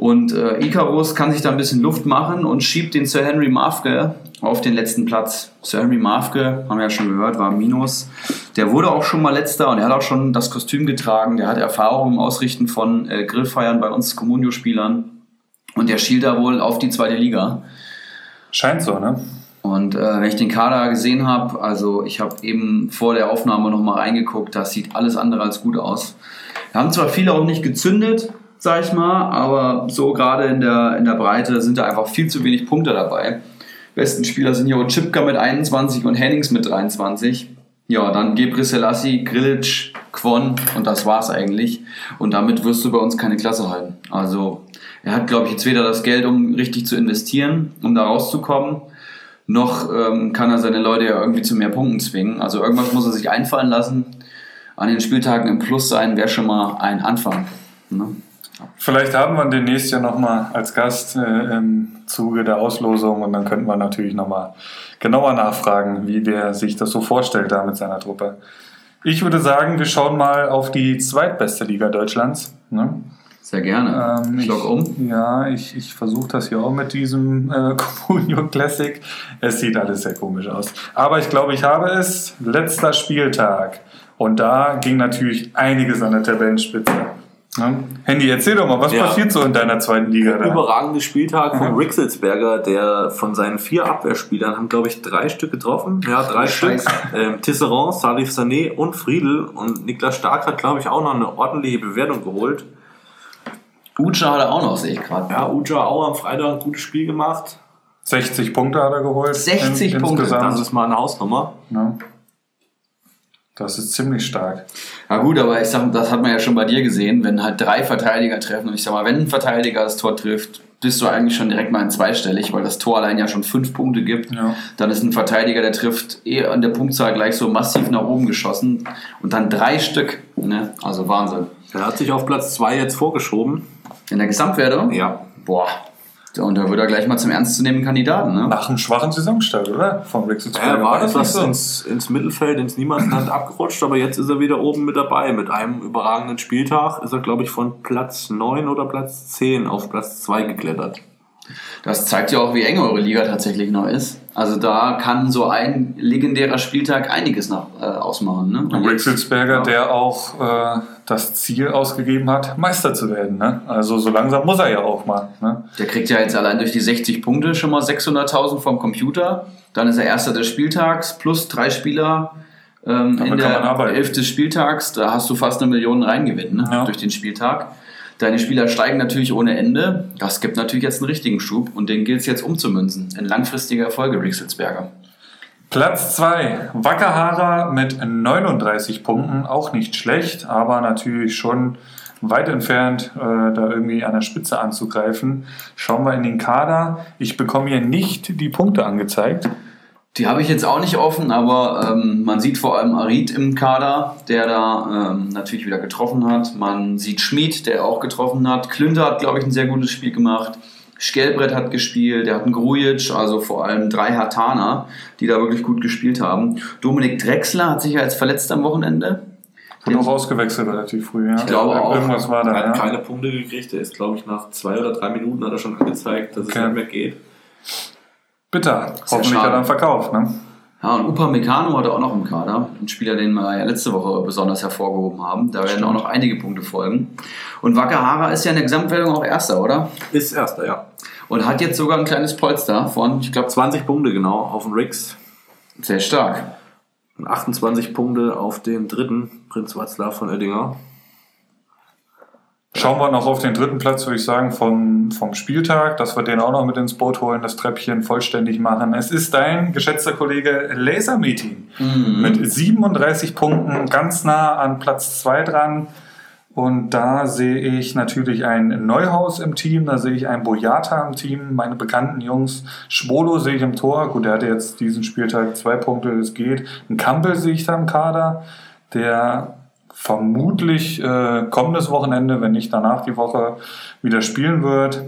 Und äh, Icarus kann sich da ein bisschen Luft machen und schiebt den Sir Henry Mafke auf den letzten Platz. Sir Henry Mafke, haben wir ja schon gehört, war Minus. Der wurde auch schon mal letzter und er hat auch schon das Kostüm getragen. Der hat Erfahrung im Ausrichten von äh, Grillfeiern bei uns Communio-Spielern. Und der schielt da wohl auf die zweite Liga. Scheint so, ne? Und äh, wenn ich den Kader gesehen habe, also ich habe eben vor der Aufnahme nochmal reingeguckt, das sieht alles andere als gut aus. Wir haben zwar viele auch nicht gezündet, sag ich mal, aber so gerade in der, in der Breite sind da einfach viel zu wenig Punkte dabei. Besten Spieler sind hier Chipka mit 21 und Hennings mit 23. Ja, dann Gebre Selassie, Grilic, Kwon und das war's eigentlich. Und damit wirst du bei uns keine Klasse halten. Also er hat, glaube ich, jetzt weder das Geld, um richtig zu investieren, um da rauszukommen, noch ähm, kann er seine Leute ja irgendwie zu mehr Punkten zwingen. Also irgendwas muss er sich einfallen lassen. An den Spieltagen im Plus sein wäre schon mal ein Anfang. Ne? Vielleicht haben wir ihn demnächst ja nochmal als Gast äh, im Zuge der Auslosung und dann könnten wir natürlich nochmal genauer nachfragen, wie der sich das so vorstellt da mit seiner Truppe. Ich würde sagen, wir schauen mal auf die zweitbeste Liga Deutschlands. Ne? Sehr gerne. Ähm, ich log um. Ja, ich, ich versuche das hier auch mit diesem äh, Comunio Classic. Es sieht alles sehr komisch aus. Aber ich glaube, ich habe es. Letzter Spieltag. Und da ging natürlich einiges an der Tabellenspitze. Ne? Handy, erzähl doch mal, was Ja. passiert so in deiner zweiten Liga da? Überragender Spieltag von Aha. Rixelsberger, der von seinen vier Abwehrspielern haben, glaube ich, drei Stück getroffen. Ja, drei Scheiße. Stück. Ähm, Tisserand, Salif Sané und Friedel. Und Niklas Stark hat, glaube ich, auch noch eine ordentliche Bewertung geholt. Ucha hat er auch noch, sehe ich gerade. Ja, Uja auch am Freitag ein gutes Spiel gemacht. 60 Punkte hat er geholt. 60 Punkte, Das Insgesamt. ist mal eine Hausnummer. Ne? Das ist ziemlich stark. Ja gut, aber ich sag, das hat man ja schon bei dir gesehen, wenn halt drei Verteidiger treffen und ich sag mal, wenn ein Verteidiger das Tor trifft, bist du eigentlich schon direkt mal in zweistellig, weil das Tor allein ja schon fünf Punkte gibt. Ja. Dann ist ein Verteidiger, der trifft eh an der Punktzahl gleich so massiv nach oben geschossen und dann drei Stück. Ne? Also Wahnsinn. Er hat sich auf Platz zwei jetzt vorgeschoben. In der Gesamtwertung? Ja. Boah. Und da wird er gleich mal zum ernstzunehmenden Kandidaten. Ne? Nach einem schwachen Saisonstart, oder? Vom Wechsel zu Er war das so? ins, ins Mittelfeld, ins Niemandsland abgerutscht, aber jetzt ist er wieder oben mit dabei. Mit einem überragenden Spieltag ist er, glaube ich, von Platz 9 oder Platz 10 auf Platz 2 geklettert. Das zeigt ja auch, wie eng eure Liga tatsächlich noch ist. Also da kann so ein legendärer Spieltag einiges nach, äh, ausmachen. Ne? Und Wechselsberger, Ja. der auch äh, das Ziel ausgegeben hat, Meister zu werden. Ne? Also so langsam muss er ja auch mal. Ne? Der kriegt ja jetzt allein durch die 60 Punkte schon mal 600.000 vom Computer. Dann ist er Erster des Spieltags plus drei Spieler ähm, in kann man der arbeiten. Elf des Spieltags. Da hast du fast eine Million Reingewinn ne? Ja. durch den Spieltag. Deine Spieler steigen natürlich ohne Ende. Das gibt natürlich jetzt einen richtigen Schub und den gilt es jetzt umzumünzen. In langfristige Erfolge, Rixelsberger. Platz 2, Wackerhara mit 39 Punkten, auch nicht schlecht, aber natürlich schon weit entfernt, äh, da irgendwie an der Spitze anzugreifen. Schauen wir in den Kader. Ich bekomme hier nicht die Punkte angezeigt. Die habe ich jetzt auch nicht offen, aber ähm, man sieht vor allem Arid im Kader, der da ähm, natürlich wieder getroffen hat. Man sieht Schmid, der auch getroffen hat. Klünter hat, glaube ich, ein sehr gutes Spiel gemacht. Skelbrett hat gespielt, der hat einen Grujic, also vor allem drei Hartaner, die da wirklich gut gespielt haben. Dominik Drexler hat sich ja jetzt verletzt am Wochenende. Wurde auch ausgewechselt relativ früh, ja. Ich glaube auch. Irgendwas war da, Er hat ja. keine Punkte gekriegt. Der ist, glaube ich, nach zwei oder drei Minuten hat er schon angezeigt, dass Okay. es nicht mehr geht. Bitter. Hoffentlich schade. hat er dann verkauft, ne? Ja, und Upamecano hatte auch noch im Kader. Ein Spieler, den wir ja letzte Woche besonders hervorgehoben haben. Da werden auch noch einige Punkte folgen. Und Wakahara ist ja in der Gesamtwertung auch Erster, oder? Ist erster, ja. Und hat jetzt sogar ein kleines Polster von, ich glaube, 20 Punkte genau auf den Rix. sehr stark. Und 28 Punkte auf den dritten, Prinz Watzlaw von Oettinger. Schauen wir noch auf den dritten Platz, würde ich sagen, vom, vom Spieltag, dass wir den auch noch mit ins Boot holen, das Treppchen vollständig machen. Es ist dein geschätzter Kollege Laser Meeting mit 37 Punkten, ganz nah an Platz 2 dran. Und da sehe ich natürlich ein Neuhaus im Team, da sehe ich ein Boyata im Team, meine bekannten Jungs. Schwolo sehe ich im Tor, gut, der hatte jetzt diesen Spieltag zwei Punkte, das geht. Ein Kampel sehe ich da im Kader, der vermutlich äh, kommendes Wochenende, wenn nicht danach die Woche, wieder spielen wird.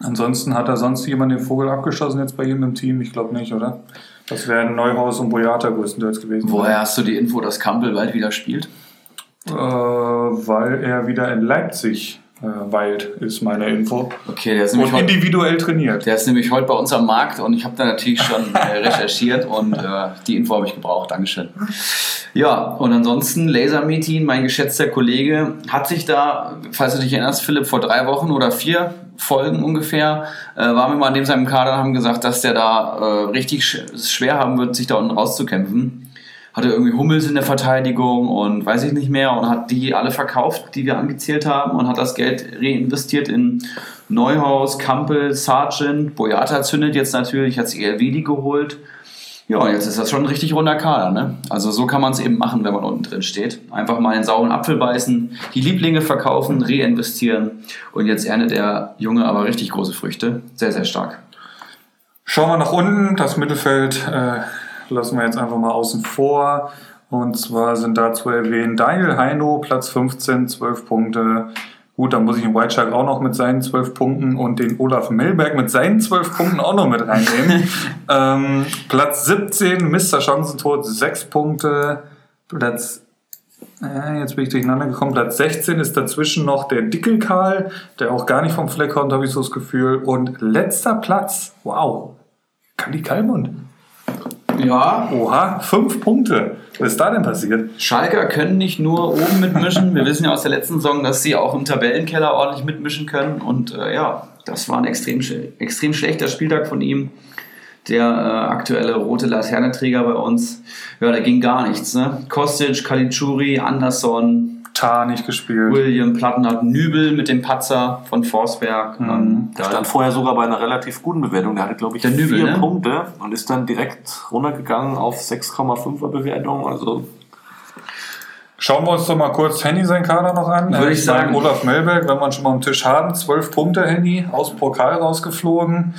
Ansonsten hat er sonst jemand den Vogel abgeschossen jetzt bei ihm im Team? Ich glaube nicht, oder? Das wären Neuhaus und Boyata größtenteils gewesen. Woher hast du die Info, dass Campbell bald wieder spielt? Äh, weil er wieder in Leipzig äh, weilt, ist meine Info. Okay, der ist Und nämlich heute, individuell trainiert. der ist nämlich heute bei uns am Markt und ich habe da natürlich schon äh, recherchiert und äh, die Info habe ich gebraucht. Dankeschön. Ja, und ansonsten Laser Meeting, mein geschätzter Kollege, hat sich da, falls du dich erinnerst, Philipp, vor drei Wochen oder vier Folgen ungefähr, äh, waren wir mal neben seinem Kader und haben gesagt, dass der da äh, richtig sch schwer haben wird, sich da unten rauszukämpfen. Hatte irgendwie Hummels in der Verteidigung und weiß ich nicht mehr und hat die alle verkauft, die wir angezählt haben und hat das Geld reinvestiert in Neuhaus, Kampel, Sargent, Boyata zündet jetzt natürlich, hat sich Elvedi geholt. Ja, und jetzt ist das schon ein richtig runder Kader, ne? Also so kann man es eben machen, wenn man unten drin steht. Einfach mal einen sauren Apfel beißen, die Lieblinge verkaufen, reinvestieren und jetzt erntet der Junge aber richtig große Früchte. Sehr, sehr stark. Schauen wir nach unten. Das Mittelfeld äh, lassen wir jetzt einfach mal außen vor. Und zwar sind da zu erwähnen Daniel Heino, Platz 15, 12 Punkte. Gut, dann muss ich den White Shark auch noch mit seinen 12 Punkten und den Olaf Melberg mit seinen 12 Punkten auch noch mit reinnehmen. ähm, Platz 17, Mr. Chancentod, 6 Punkte. Platz äh, jetzt bin ich durcheinander gekommen. Platz 16 ist dazwischen noch der Dickelkarl, der auch gar nicht vom Fleck kommt, habe ich so das Gefühl. Und letzter Platz, wow, Kali Kalmund. Ja, Oha, fünf Punkte. Was ist da denn passiert? Schalker können nicht nur oben mitmischen. Wir wissen ja aus der letzten Saison, dass sie auch im Tabellenkeller ordentlich mitmischen können. Und äh, ja, das war ein extrem, extrem schlechter Spieltag von ihm. Der äh, aktuelle rote Laternenträger bei uns. Ja, da ging gar nichts. Ne? Kostic, Kalitschuri, Anderson, Tar nicht gespielt. William Plattenhardt, Nübel mit dem Patzer von Forsberg. Ähm, Der stand vorher sogar bei einer relativ guten Bewertung. Der hatte, glaube ich, Der Nübel, vier ne? Punkte und ist dann direkt runtergegangen auf 6,5er Bewertung. Also Schauen wir uns doch mal kurz Henny seinen Kader noch an. Würde Äh, ich sagen. Olaf Melberg, wenn wir ihn schon mal am Tisch haben, zwölf Punkte Henny, aus dem Pokal rausgeflogen.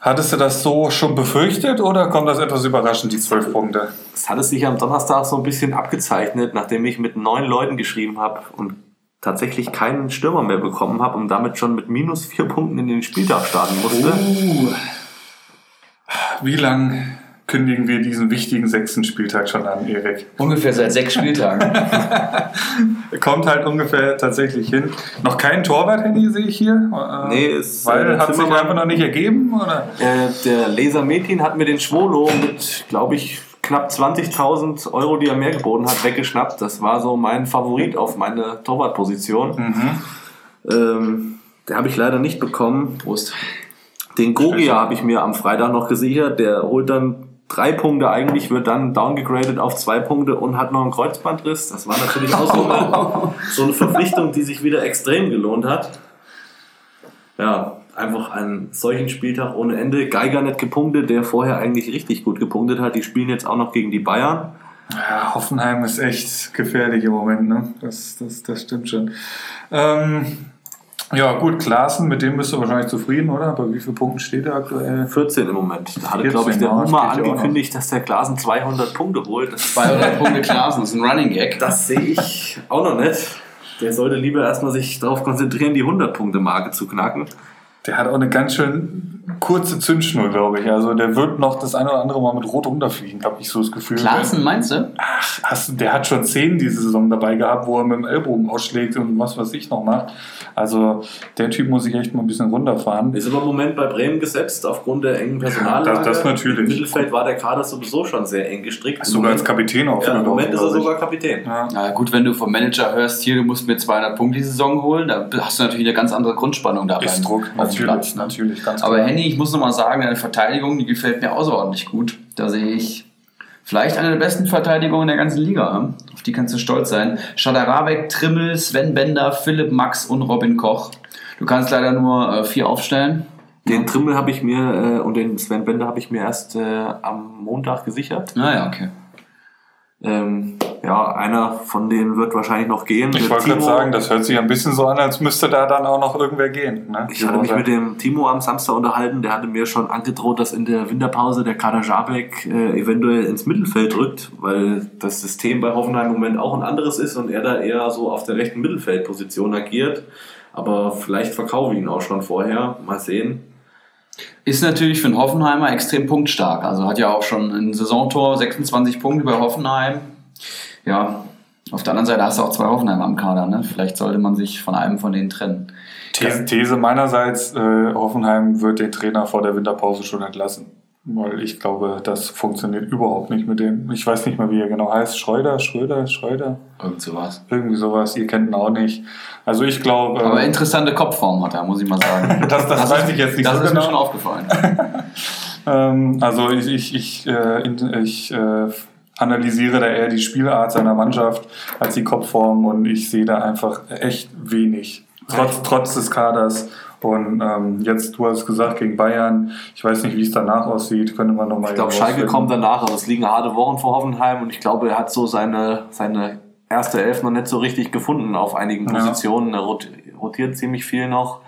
Hattest du das so schon befürchtet oder kommt das etwas überraschend, die zwölf Punkte? es hatte sich am Donnerstag so ein bisschen abgezeichnet, nachdem ich mit neun Leuten geschrieben habe und tatsächlich keinen Stürmer mehr bekommen habe und damit schon mit minus vier Punkten in den Spieltag starten musste. Wie lang kündigen wir diesen wichtigen sechsten Spieltag schon an, Erik? ungefähr seit sechs Spieltagen. Kommt halt ungefähr tatsächlich hin. Noch kein Torwart-Handy sehe ich hier. Äh, Nee, ist, Weil äh, hat sich einfach noch nicht ergeben, oder? Äh, der Laser Metin hat mir den Schwolo mit, glaube ich, knapp 20.000 Euro, die er mehr geboten hat, weggeschnappt. Das war so mein Favorit auf meine Torwartposition. Ähm, der habe ich leider nicht bekommen. Prost. Den Gogia habe ich mir am Freitag noch gesichert. Der holt dann drei Punkte eigentlich, wird dann downgegradet auf zwei Punkte und hat noch einen Kreuzbandriss. Das war natürlich auch so eine, so eine Verpflichtung, die sich wieder extrem gelohnt hat. Ja, einfach einen solchen Spieltag ohne Ende. Geiger nicht gepunktet, der vorher eigentlich richtig gut gepunktet hat. Die spielen jetzt auch noch gegen die Bayern. Ja, Hoffenheim ist echt gefährlich im Moment, ne? Das, das, das stimmt schon. Ähm, ja, gut, Klaassen, mit dem bist du wahrscheinlich zufrieden, oder? Bei wie vielen Punkten steht er aktuell? 14 im Moment. Da hatte, 14, glaube ich, der Hummer angekündigt, dass der Glasen 200 Punkte holt. Das 200 Punkte Klassen, das ist ein Running Gag. Das sehe ich auch noch nicht. Der sollte lieber erstmal sich darauf konzentrieren, die 100-Punkte-Marke zu knacken. Der hat auch eine ganz schön kurze Zündschnur, glaube ich. Also der wird noch das eine oder andere Mal mit Rot runterfliegen, habe ich so das Gefühl. Klaassen, meinst du? Ach, hast, der hat schon Szenen diese Saison dabei gehabt, wo er mit dem Ellbogen ausschlägt und was weiß ich noch macht. Also der Typ muss ich echt mal ein bisschen runterfahren. Ist aber im Moment bei Bremen gesetzt, aufgrund der engen Personallage. Das- das natürlich. Im Mittelfeld war der Kader sowieso schon sehr eng gestrickt. Sogar als Kapitän Ja, aufgenommen. im Moment ist er sogar Kapitän. Ja. Na gut, wenn du vom Manager hörst, hier, du musst mir 200 Punkte die Saison holen, da hast du natürlich eine ganz andere Grundspannung da Ist Druck, auf natürlich, Platz, ne? natürlich, ganz Aber klar. Henny, ich muss nochmal sagen, deine Verteidigung, die gefällt mir außerordentlich gut. Da sehe ich vielleicht eine der besten Verteidigungen der ganzen Liga. hm? Auf die kannst du stolz sein. Schadarabek, Trimmel, Sven Bender, Philipp Max und Robin Koch. Du kannst leider nur äh, vier aufstellen. Den Trimmel habe ich mir äh, und den Sven Bender habe ich mir erst äh, am Montag gesichert. Naja, okay. Ähm, ja, einer von denen wird wahrscheinlich noch gehen. Ich wollte gerade sagen, das hört sich ein bisschen so an, als müsste da dann auch noch irgendwer gehen. Ne? Ich hatte mich mit dem Timo am Samstag unterhalten, der hatte mir schon angedroht, dass in der Winterpause der Kader Jabek äh, eventuell ins Mittelfeld rückt, weil das System bei Hoffenheim im Moment auch ein anderes ist und er da eher so auf der rechten Mittelfeldposition agiert. Aber vielleicht verkaufe ich ihn auch schon vorher. Mal sehen. Ist natürlich für einen Hoffenheimer extrem punktstark. Also hat ja auch schon ein Saisontor, 26 Punkte bei Hoffenheim. Ja, auf der anderen Seite hast du auch zwei Hoffenheimer am Kader. Ne? Vielleicht sollte man sich von einem von denen trennen. These, These meinerseits, äh, Hoffenheim wird den Trainer vor der Winterpause schon entlassen. Weil ich glaube, das funktioniert überhaupt nicht mit dem. Ich weiß nicht mal, wie er genau heißt. Schreuder, Schröder, Schreuder. Irgend sowas. Irgendwie sowas. Ihr kennt ihn auch nicht. Also ich glaube. Aber äh, interessante Kopfform hat er, muss ich mal sagen. Das- das weiß ist, ich jetzt nicht Das so ist genau. mir schon aufgefallen. Ähm, also ich, ich, ich, äh, ich äh, analysiere da eher die Spielart seiner Mannschaft als die Kopfform und ich sehe da einfach echt wenig. Trotz, trotz des Kaders. Und ähm, jetzt, du hast gesagt, gegen Bayern, ich weiß nicht, wie es danach aussieht, könnte man nochmal Ich glaube, Schalke kommt danach, aber es liegen harte Wochen vor Hoffenheim und ich glaube, er hat so seine, seine erste Elf noch nicht so richtig gefunden auf einigen Ja. Positionen. Er rot- rotiert ziemlich viel noch.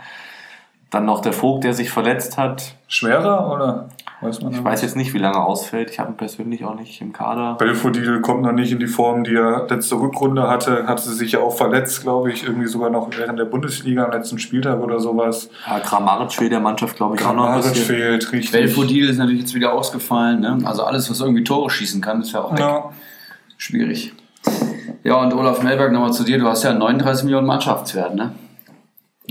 Dann noch der Vogt, der sich verletzt hat. Schwerer oder? Weiß man Ich weiß jetzt nicht, wie lange er ausfällt. Ich habe ihn persönlich auch nicht im Kader. Belfodil kommt noch nicht in die Form, die er letzte Rückrunde hatte. Hatte sich ja auch verletzt, glaube ich, irgendwie sogar noch während der Bundesliga am letzten Spieltag oder sowas. Ja, Kramaric fehlt der Mannschaft, glaube ich, auch noch ein Kramaric fehlt, richtig. Belfodil ist natürlich jetzt wieder ausgefallen. Ne? Also alles, was irgendwie Tore schießen kann, ist ja auch. Ja. schwierig. Ja, und Olaf Melberg, nochmal zu dir. Du hast ja 39 Millionen Mannschaftswert, ne?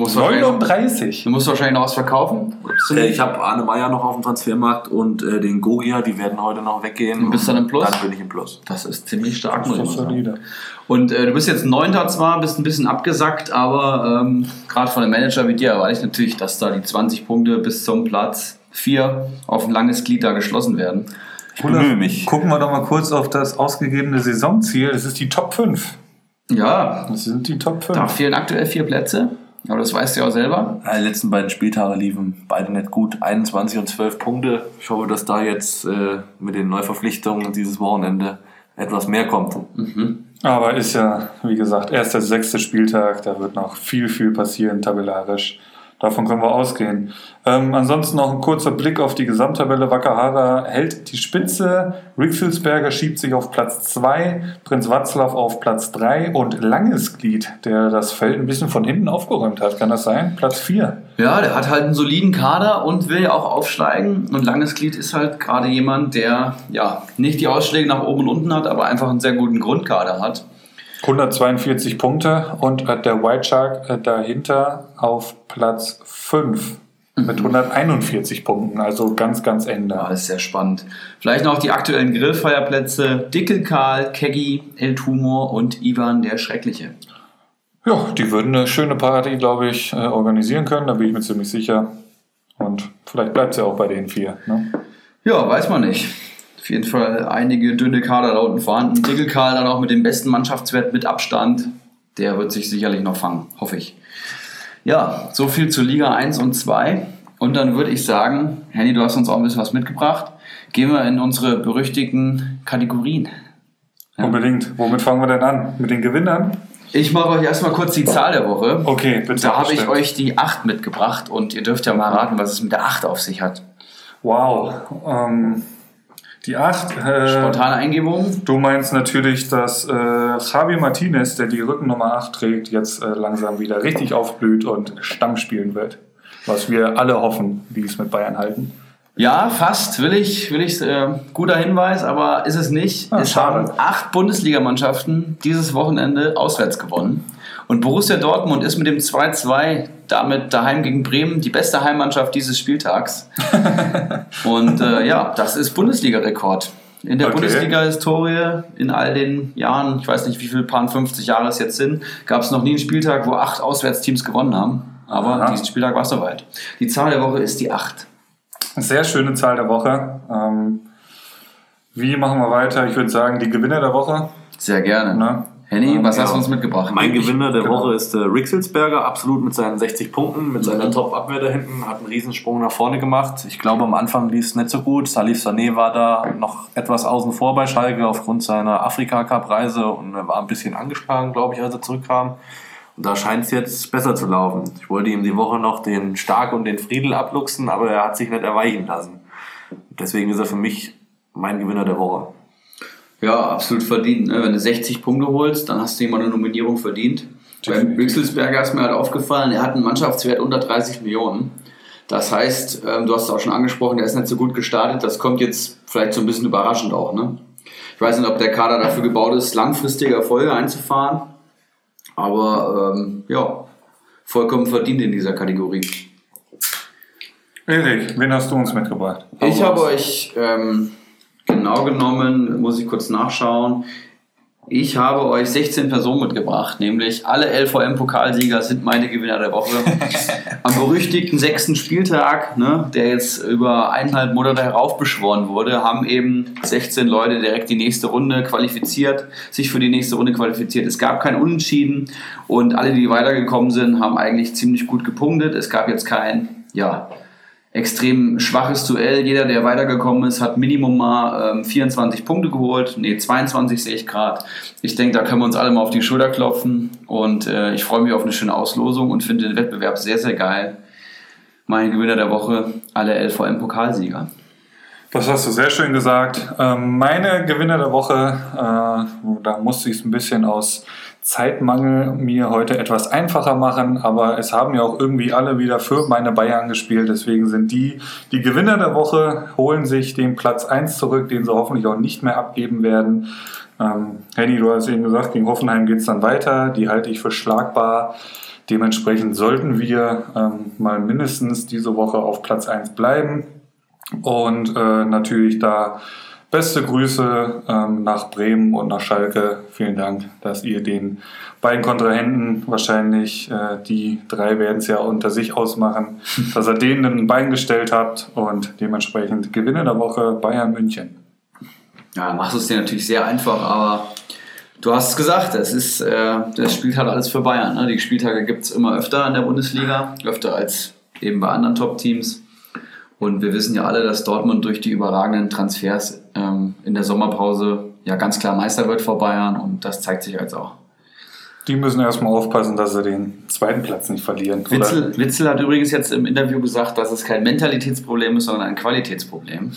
Wahrscheinlich, 39. du musst wahrscheinlich noch was verkaufen. Äh? Ich habe Arne Meyer noch auf dem Transfermarkt und äh, den Gogia, die werden heute noch weggehen. Und bist du dann im Plus? Dann bin ich im Plus. Das ist ziemlich stark, Das muss ist solide. Und äh, du bist jetzt Neunter zwar, bist ein bisschen abgesackt, aber ähm, gerade von einem Manager wie dir erwarte ich natürlich, dass da die 20 Punkte bis zum Platz 4 auf ein langes Glied da geschlossen werden. Ich bemühe mich. Gucken wir doch mal kurz auf das ausgegebene Saisonziel. Das ist die Top 5. Ja, Das sind die Top 5. da fehlen aktuell vier Plätze, aber das weißt du ja auch selber. Ja, Die letzten beiden Spieltage liefen beide nicht gut. 21 und 12 Punkte. Ich hoffe, dass da jetzt äh, mit den Neuverpflichtungen dieses Wochenende etwas mehr kommt. Aber ist ja, wie gesagt, erst der sechste Spieltag. Da wird noch viel, viel passieren tabellarisch. Davon können wir ausgehen. Ähm, ansonsten noch ein kurzer Blick auf die Gesamttabelle. Wakahara hält die Spitze. Rixelsberger schiebt sich auf Platz 2. Prinz Watzlaw auf Platz 3. Und Langesglied, der das Feld ein bisschen von hinten aufgeräumt hat. Kann das sein? Platz 4. Ja, der hat halt einen soliden Kader und will ja auch aufsteigen. Und Langes Glied ist halt gerade jemand, der ja nicht die Ausschläge nach oben und unten hat, aber einfach einen sehr guten Grundkader hat. 142 Punkte und äh, der White Shark äh, dahinter auf Platz 5 mit 141 Punkten. Also ganz, ganz eng Ja, da. das ist sehr spannend. Vielleicht noch die aktuellen Grillfeuerplätze. Dickel Karl, Keggy, El Tumor und Ivan der Schreckliche. Ja, die würden eine schöne Party, glaube ich, äh, organisieren können. Da bin ich mir ziemlich sicher. Und vielleicht bleibt sie auch bei den vier. Ne? Ja, weiß man nicht. Auf jeden Fall einige dünne Kader da unten vorhanden. Dickel Karl dann auch mit dem besten Mannschaftswert mit Abstand. Der wird sich sicherlich noch fangen, hoffe ich. Ja, so viel zu Liga 1 und 2. Und dann würde ich sagen, Henny, du hast uns auch ein bisschen was mitgebracht. Gehen wir in unsere berüchtigten Kategorien. Unbedingt. Womit fangen wir denn an? Mit den Gewinnern? Ich mache euch erstmal kurz die Zahl der Woche. Okay, bitte. Da habe ich euch die 8 mitgebracht und ihr dürft ja mal raten, was es mit der 8 auf sich hat. Wow. Ähm, die 8. Äh, Spontane Eingebung. du meinst natürlich, dass äh, Javi Martinez, der die Rückennummer 8 trägt, jetzt äh, langsam wieder richtig aufblüht und Stamm spielen wird. was wir alle hoffen, wie es mit Bayern halten. Ja, fast, will ich, will ich, äh, guter Hinweis, aber ist es nicht. Ah, es schade. haben acht Bundesligamannschaften dieses Wochenende auswärts gewonnen. Und Borussia Dortmund ist mit dem 2-2 damit daheim gegen Bremen die beste Heimmannschaft dieses Spieltags. Und äh, ja, das ist Bundesliga-Rekord. In der Okay. Bundesliga-Historie, in all den Jahren, ich weiß nicht, wie viele paar 50 Jahre es jetzt sind, gab es noch nie einen Spieltag, wo acht Auswärtsteams gewonnen haben. Aber Aha. diesen Spieltag war es soweit. Die Zahl der Woche ist die acht. Sehr schöne Zahl der Woche. Ähm, wie machen wir weiter? Ich würde sagen, die Gewinner der Woche. Sehr gerne. Ne? Henny, was Ja. hast du uns mitgebracht? Mein Gewinner der genau. Woche ist der Rixelsberger, absolut mit seinen 60 Punkten, mit seiner Top-Abwehr da hinten, hat einen Riesensprung nach vorne gemacht. Ich glaube, am Anfang lief es nicht so gut. Salif Sané war da noch etwas außen vor bei Schalke aufgrund seiner Afrika-Cup-Reise und er war ein bisschen angeschlagen, glaube ich, als er zurückkam. Und da scheint es jetzt besser zu laufen. Ich wollte ihm die Woche noch den Stark und den Friedel abluchsen, aber er hat sich nicht erweichen lassen. Deswegen ist er für mich mein Gewinner der Woche. Ja, absolut verdient. Ne? Wenn du 60 Punkte holst, dann hast du mal eine Nominierung verdient. Beim Definitiv. Wechselsberger ist mir halt aufgefallen, er hat einen Mannschaftswert unter 30 Millionen. Das heißt, ähm, du hast es auch schon angesprochen, der ist nicht so gut gestartet. Das kommt jetzt vielleicht so ein bisschen überraschend auch. Ne? Ich weiß nicht, ob der Kader dafür gebaut ist, langfristige Erfolge einzufahren. Aber ähm, ja, vollkommen verdient in dieser Kategorie. Erik, wen hast du uns mitgebracht? Hau Ich habe euch ähm, genau genommen, muss ich kurz nachschauen. Ich habe euch 16 Personen mitgebracht, nämlich alle LVM-Pokalsieger sind meine Gewinner der Woche. Am berüchtigten sechsten Spieltag, ne, der jetzt über eineinhalb Monate heraufbeschworen wurde, haben eben 16 Leute direkt die nächste Runde qualifiziert, sich für die nächste Runde qualifiziert. Es gab kein Unentschieden und alle, die weitergekommen sind, haben eigentlich ziemlich gut gepunktet. Es gab jetzt kein, ja, extrem schwaches Duell. Jeder, der weitergekommen ist, hat Minimum mal ähm, 24 Punkte geholt. Ne, 22 sehe ich gerade. Ich denke, da können wir uns alle mal auf die Schulter klopfen. Und äh, ich freue mich auf eine schöne Auslosung und finde den Wettbewerb sehr, sehr geil. Mein Gewinner der Woche, alle LVM-Pokalsieger. Das hast du sehr schön gesagt. Ähm, meine Gewinner der Woche, äh, da musste ich es ein bisschen aus Zeitmangel mir heute etwas einfacher machen, aber es haben ja auch irgendwie alle wieder für meine Bayern gespielt. Deswegen sind die die Gewinner der Woche, holen sich den Platz 1 zurück, den sie hoffentlich auch nicht mehr abgeben werden. Ähm, Henny, du hast eben gesagt, gegen Hoffenheim geht es dann weiter. Die halte ich für schlagbar. Dementsprechend sollten wir ähm, mal mindestens diese Woche auf Platz 1 bleiben. Und äh, natürlich da beste Grüße ähm, nach Bremen und nach Schalke. Vielen Dank, dass ihr den beiden Kontrahenten wahrscheinlich, äh, die drei werden es ja unter sich ausmachen, dass ihr denen ein Bein gestellt habt und dementsprechend Gewinne der Woche Bayern München. Ja, machst du es dir natürlich sehr einfach, aber du hast es gesagt, es ist, äh, das spielt halt alles für Bayern. Ne? Die Spieltage gibt es immer öfter in der Bundesliga, öfter als eben bei anderen Top-Teams. Und wir wissen ja alle, dass Dortmund durch die überragenden Transfers ähm, in der Sommerpause ja ganz klar Meister wird vor Bayern und das zeigt sich jetzt auch. Die müssen erstmal aufpassen, dass sie den zweiten Platz nicht verlieren. Witzel, Witzel hat übrigens jetzt im Interview gesagt, dass es kein Mentalitätsproblem ist, sondern ein Qualitätsproblem.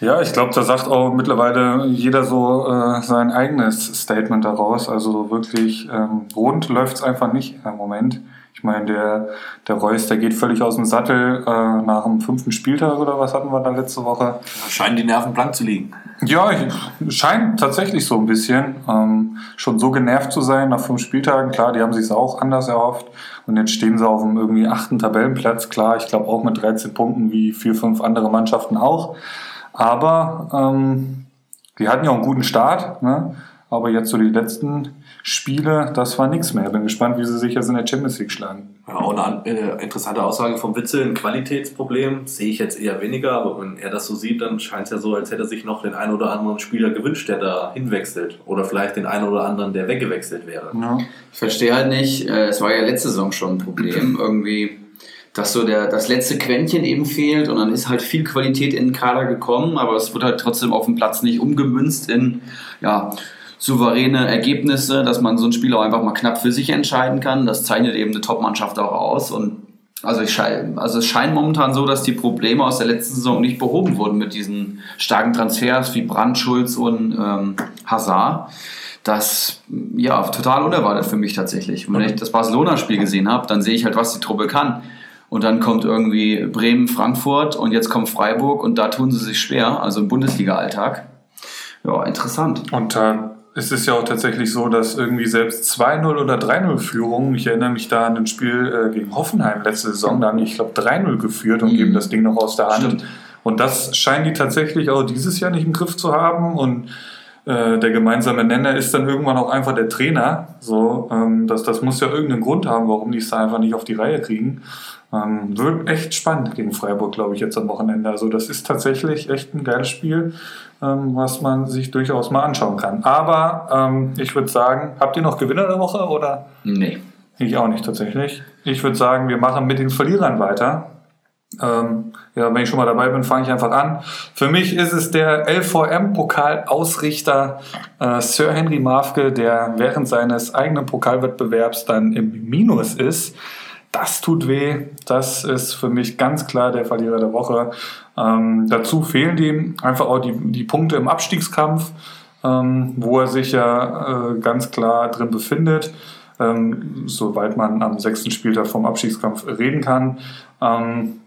Ja, ich glaube, da sagt auch mittlerweile jeder so äh, sein eigenes Statement daraus. Also wirklich ähm, rund läuft's einfach nicht im Moment. Ich meine, der, der Reus, der geht völlig aus dem Sattel äh, nach dem fünften Spieltag oder was hatten wir da letzte Woche? Scheinen die Nerven blank zu liegen. Ja, ich, scheint tatsächlich so ein bisschen. Ähm, schon so genervt zu sein nach fünf Spieltagen. Klar, die haben sich auch anders erhofft. Und jetzt stehen sie auf dem irgendwie achten Tabellenplatz. Klar, ich glaube auch mit 13 Punkten wie vier, fünf andere Mannschaften auch. Aber ähm, die hatten ja auch einen guten Start. Ne? Aber jetzt so die letzten Spiele, das war nichts mehr. Bin gespannt, wie sie sich jetzt in der Champions League schlagen. Ja, auch eine äh, interessante Aussage vom Witzel, ein Qualitätsproblem sehe ich jetzt eher weniger, aber wenn er das so sieht, dann scheint es ja so, als hätte er sich noch den einen oder anderen Spieler gewünscht, der da hinwechselt. Oder vielleicht den einen oder anderen, der weggewechselt wäre. Ja. Ich verstehe halt nicht, äh, es war ja letzte Saison schon ein Problem, irgendwie, dass so der, das letzte Quäntchen eben fehlt und dann ist halt viel Qualität in den Kader gekommen, aber es wird halt trotzdem auf dem Platz nicht umgemünzt in, ja, souveräne Ergebnisse, dass man so ein Spiel auch einfach mal knapp für sich entscheiden kann. Das zeichnet eben eine Top-Mannschaft auch aus und also, ich also es scheint momentan so, dass die Probleme aus der letzten Saison nicht behoben wurden mit diesen starken Transfers wie Brandt, Schulz und ähm, Hazard. Das ja total unerwartet für mich tatsächlich. Wenn ich das Barcelona-Spiel gesehen habe, dann sehe ich halt, was die Truppe kann. Und dann kommt irgendwie Bremen, Frankfurt und jetzt kommt Freiburg und da tun sie sich schwer, also im Bundesliga-Alltag. Ja, interessant. Und äh, es ist ja auch tatsächlich so, dass irgendwie selbst 2-0 oder 3-0 Führungen, ich erinnere mich da an ein Spiel äh, gegen Hoffenheim letzte Saison, da haben die, ich glaube, 3-0 geführt und geben das Ding noch aus der Hand. Stimmt. Und das scheinen die tatsächlich auch dieses Jahr nicht im Griff zu haben. Und äh, der gemeinsame Nenner ist dann irgendwann auch einfach der Trainer. So, ähm, das, das muss ja irgendeinen Grund haben, warum die es da einfach nicht auf die Reihe kriegen. Ähm, wird echt spannend gegen Freiburg, glaube ich, jetzt am Wochenende. Also das ist tatsächlich echt ein geiles Spiel, ähm, was man sich durchaus mal anschauen kann. Aber ähm, ich würde sagen, habt ihr noch Gewinner der Woche oder? Nee. Ich auch nicht tatsächlich. Ich würde sagen, wir machen mit den Verlierern weiter. Ähm, ja, wenn ich schon mal dabei bin, fange ich einfach an. Für mich ist es der LVM-Pokal-Ausrichter äh, Sir Henry Mafke, der während seines eigenen Pokalwettbewerbs dann im Minus ist. Das tut weh. Das ist für mich ganz klar der Verlierer der Woche. Ähm, dazu fehlen ihm einfach auch die, die Punkte im Abstiegskampf, ähm, wo er sich ja äh, ganz klar drin befindet ähm, soweit man am sechsten Spieltag vom Abstiegskampf reden kann. Ähm,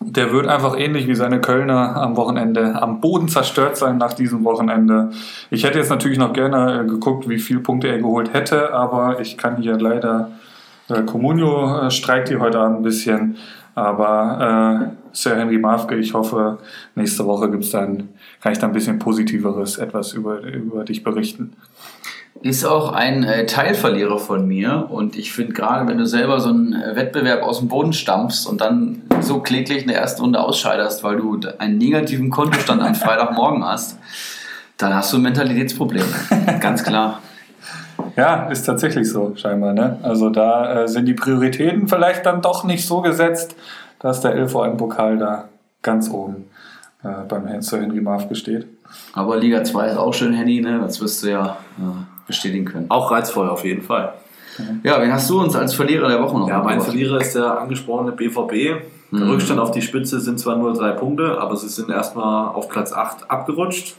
der wird einfach ähnlich wie seine Kölner am Wochenende am Boden zerstört sein nach diesem Wochenende. Ich hätte jetzt natürlich noch gerne äh, geguckt, wie viele Punkte er geholt hätte, aber ich kann hier leider, äh, Comunio äh, streikt hier heute Abend ein bisschen, aber äh, Sir Henry Mafke, ich hoffe, nächste Woche gibt's dann, kann ich da ein bisschen positiveres etwas über, über dich berichten. Ist auch ein äh, Teilverlierer von mir und ich finde gerade, wenn du selber so einen äh, Wettbewerb aus dem Boden stampfst und dann so kläglich in der ersten Runde ausscheiderst, weil du einen negativen Kontostand am Freitagmorgen hast, dann hast du ein Mentalitätsproblem. Ganz klar. Ja, ist tatsächlich so, scheinbar. Ne? Also da äh, sind die Prioritäten vielleicht dann doch nicht so gesetzt, dass der LVM-Pokal da ganz oben äh, beim Sir Henry Mafke steht. Aber Liga 2 ist auch schön, Henny, ne? das wirst du ja äh, bestätigen können. Auch reizvoll auf jeden Fall. Ja, wen hast du uns als Verlierer der Woche noch Ja, mein? Verlierer ist der angesprochene BVB. Der Rückstand auf die Spitze sind zwar nur drei Punkte, aber sie sind erstmal auf Platz 8 abgerutscht.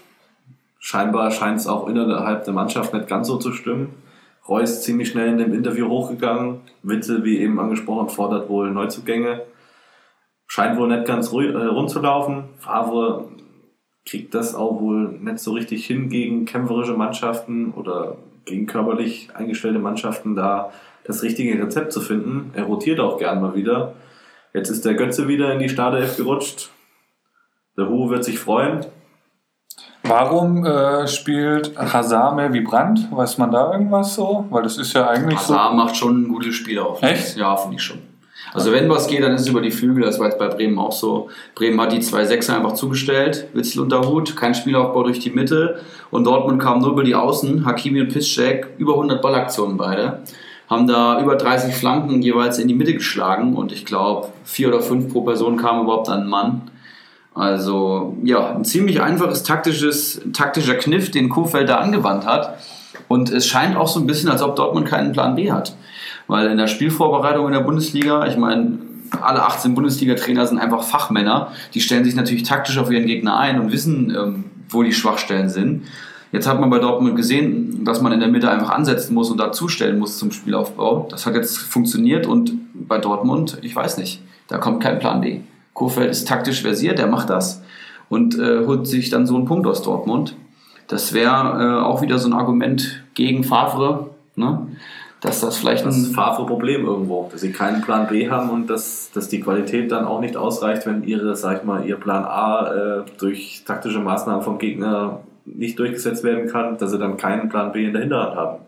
Scheinbar scheint es auch innerhalb der Mannschaft nicht ganz so zu stimmen. Reus ziemlich schnell in dem Interview hochgegangen. Witzel, wie eben angesprochen, fordert wohl Neuzugänge. Scheint wohl nicht ganz äh, rund zu laufen. Favre kriegt das auch wohl nicht so richtig hin gegen kämpferische Mannschaften oder gegen körperlich eingestellte Mannschaften da das richtige Rezept zu finden. Er rotiert auch gern mal wieder. Jetzt ist der Götze wieder in die Startelf gerutscht. Der Hu wird sich freuen. Warum äh, spielt Hazard mehr wie Brandt? Weiß man da irgendwas so? Weil das ist ja eigentlich Hazard macht schon ein gutes Spiel auf. Echt? Ja, finde ich schon. Also wenn was geht, dann ist es über die Flügel. Das war jetzt bei Bremen auch so. Bremen hat die zwei Sechser einfach zugestellt. Witzel unter Hut, kein Spielaufbau durch die Mitte. Und Dortmund kam nur über die Außen. Hakimi und Piszczek, über 100 Ballaktionen beide. Haben da über 30 Flanken jeweils in die Mitte geschlagen. Und ich glaube, vier oder fünf pro Person kamen überhaupt an einen Mann. Also ja, ein ziemlich einfaches taktisches, taktischer Kniff, den Kofeld da angewandt hat. Und es scheint auch so ein bisschen, als ob Dortmund keinen Plan B hat. Weil in der Spielvorbereitung in der Bundesliga, ich meine, alle 18 Bundesliga-Trainer sind einfach Fachmänner. Die stellen sich natürlich taktisch auf ihren Gegner ein und wissen, ähm, wo die Schwachstellen sind. Jetzt hat man bei Dortmund gesehen, dass man in der Mitte einfach ansetzen muss und dazustellen muss zum Spielaufbau. Das hat jetzt funktioniert und bei Dortmund, ich weiß nicht, da kommt kein Plan B. Kofeld ist taktisch versiert, der macht das und äh, holt sich dann so einen Punkt aus Dortmund. Das wäre äh, auch wieder so ein Argument gegen Favre, ne? Dass das vielleicht Das ist ein ein Favre-Problem irgendwo, dass sie keinen Plan B haben und dass, dass die Qualität dann auch nicht ausreicht, wenn ihre, sag ich mal, ihr Plan A äh, durch taktische Maßnahmen vom Gegner nicht durchgesetzt werden kann, dass sie dann keinen Plan B in der Hinterhand haben.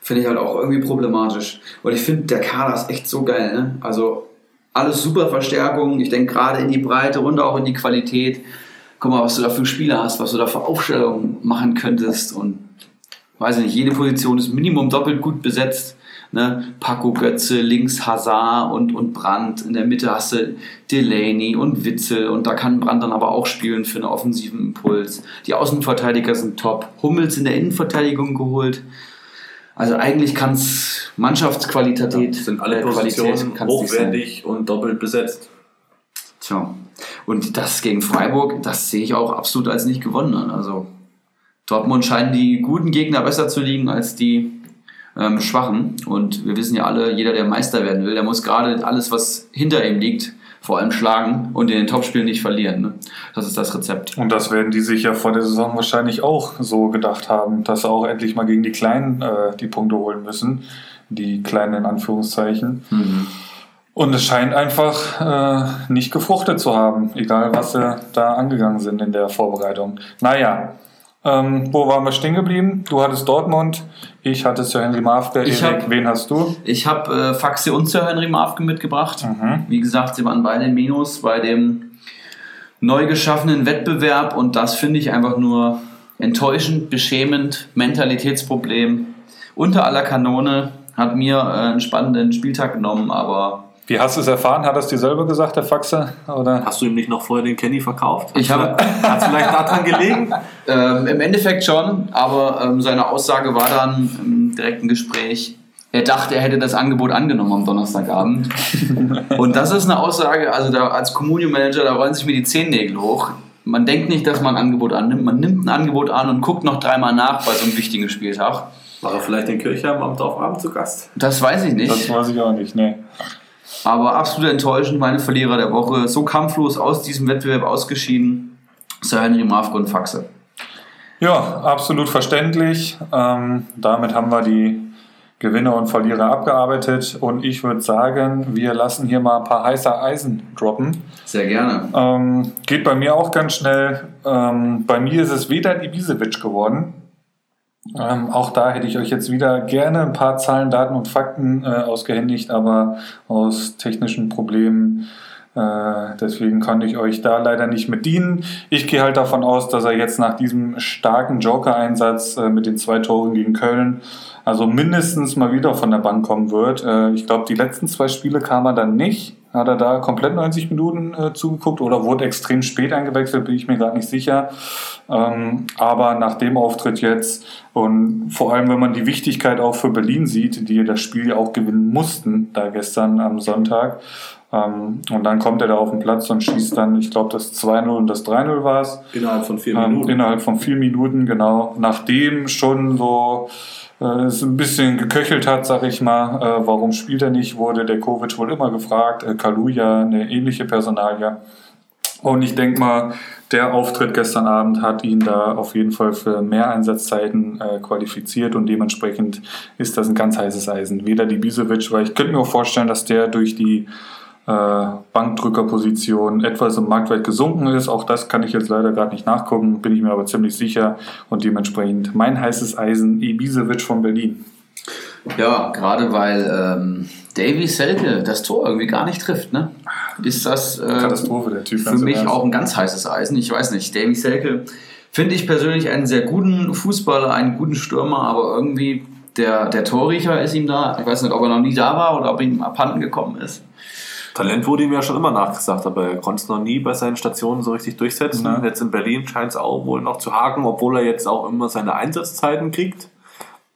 Finde ich halt auch irgendwie problematisch. Weil ich finde, der Kader ist echt so geil. Ne? Also alles super Verstärkungen. Ich denke gerade in die Breite und auch in die Qualität. Guck mal, was du da für Spieler hast, was du da für Aufstellungen machen könntest. Und weiß ich nicht, jede Position ist Minimum doppelt gut besetzt. Ne? Paco Götze, links Hazard und, und Brandt. In der Mitte hast du Delaney und Witzel. Und da kann Brandt dann aber auch spielen für einen offensiven Impuls. Die Außenverteidiger sind top. Hummels in der Innenverteidigung geholt. Also eigentlich kann es Mannschaftsqualität, sind alle äh, Positionen hochwertig und doppelt besetzt. Tja. Und das gegen Freiburg, das sehe ich auch absolut als nicht gewonnen an. Also Dortmund scheinen die guten Gegner besser zu liegen als die ähm, Schwachen. Und wir wissen ja alle, jeder, der Meister werden will, der muss gerade alles, was hinter ihm liegt, vor allem schlagen und in den Topspielen nicht verlieren. Ne? Das ist das Rezept. Und das werden die sich ja vor der Saison wahrscheinlich auch so gedacht haben, dass sie auch endlich mal gegen die Kleinen äh, die Punkte holen müssen. Die Kleinen in Anführungszeichen. Und es scheint einfach äh, nicht gefruchtet zu haben, egal was sie da angegangen sind in der Vorbereitung. Naja, ähm, wo waren wir stehen geblieben? Du hattest Dortmund, ich hatte Sir Henry Mafke. Ich Erik, hab- wen hast du? Ich habe äh, Faxe und Sir Henry Mafke mitgebracht. Wie gesagt, sie waren beide Minus bei dem neu geschaffenen Wettbewerb und das finde ich einfach nur enttäuschend, beschämend, Mentalitätsproblem. Unter aller Kanone hat mir äh, einen spannenden Spieltag genommen, aber Wie hast du es erfahren? Hat er es dir selber gesagt, der Faxe? Oder? Hast du ihm nicht noch vorher den Kenny verkauft? Ich habe- Hat es vielleicht daran gelegen? Ähm, Im Endeffekt schon, aber ähm, seine Aussage war dann im direkten Gespräch, er dachte, er hätte das Angebot angenommen am Donnerstagabend. Und das ist eine Aussage, also da als Communio-Manager, da rollen sich mir die Zehennägel hoch. Man denkt nicht, dass man ein Angebot annimmt, man nimmt ein Angebot an und guckt noch dreimal nach bei so einem wichtigen Spieltag. War er vielleicht in Kirchheim am Dorfabend zu Gast? Das weiß ich nicht. Das weiß ich auch nicht, ne. Aber absolut enttäuschend, meine Verlierer der Woche. So kampflos aus diesem Wettbewerb ausgeschieden. Sir Henry Mafke und Faxe. Ja, absolut verständlich. Ähm, damit haben wir die Gewinner und Verlierer abgearbeitet und ich würde sagen, wir lassen hier mal ein paar heiße Eisen droppen. Sehr gerne. Ähm, geht bei mir auch ganz schnell. Ähm, bei mir ist es Vedat Ibisevic geworden. Ähm, auch da hätte ich euch jetzt wieder gerne ein paar Zahlen, Daten und Fakten äh, ausgehändigt, aber aus technischen Problemen äh, deswegen konnte ich euch da leider nicht mit dienen. Ich gehe halt davon aus, dass er jetzt nach diesem starken Joker-Einsatz äh, mit den zwei Toren gegen Köln also mindestens mal wieder von der Bank kommen wird. Äh, ich glaube, die letzten zwei Spiele kam er dann nicht. Hat er da komplett 90 Minuten äh, zugeguckt oder wurde extrem spät eingewechselt, bin ich mir gerade nicht sicher. Ähm, aber nach dem Auftritt jetzt und vor allem, wenn man die Wichtigkeit auch für Berlin sieht, die das Spiel ja auch gewinnen mussten, da gestern am Sonntag, ähm, und dann kommt er da auf den Platz und schießt dann, ich glaube, das 2-0 und das 3-0 war es. Innerhalb von vier Ähm, Minuten. innerhalb von vier Minuten, genau. Nachdem schon so es ein bisschen geköchelt hat, sag ich mal, äh, warum spielt er nicht, wurde der Kovic wohl immer gefragt. Äh, Kaluja, eine ähnliche Personalie. Und ich denke mal, der Auftritt gestern Abend hat ihn da auf jeden Fall für mehr Einsatzzeiten äh, qualifiziert und dementsprechend ist das ein ganz heißes Eisen. Weder die Bisevic, weil ich könnte mir auch vorstellen, dass der durch die äh, Bankdrückerposition etwas im Marktwert gesunken ist. Auch das kann ich jetzt leider gerade nicht nachgucken, bin ich mir aber ziemlich sicher. Und dementsprechend mein heißes Eisen, Ibisevic von Berlin. Ja, gerade weil ähm, Davy Selke das Tor irgendwie gar nicht trifft, ne? Ist das äh, Katastrophe, der Typ. für mich Ernst. auch ein ganz heißes Eisen. Ich weiß nicht, Davy Selke finde ich persönlich einen sehr guten Fußballer, einen guten Stürmer, aber irgendwie der, der Torriecher ist ihm da. Ich weiß nicht, ob er noch nie da war oder ob ihm abhanden gekommen ist. Talent wurde ihm ja schon immer nachgesagt, aber er konnte es noch nie bei seinen Stationen so richtig durchsetzen. Ne. Jetzt in Berlin scheint es auch wohl noch zu haken, obwohl er jetzt auch immer seine Einsatzzeiten kriegt.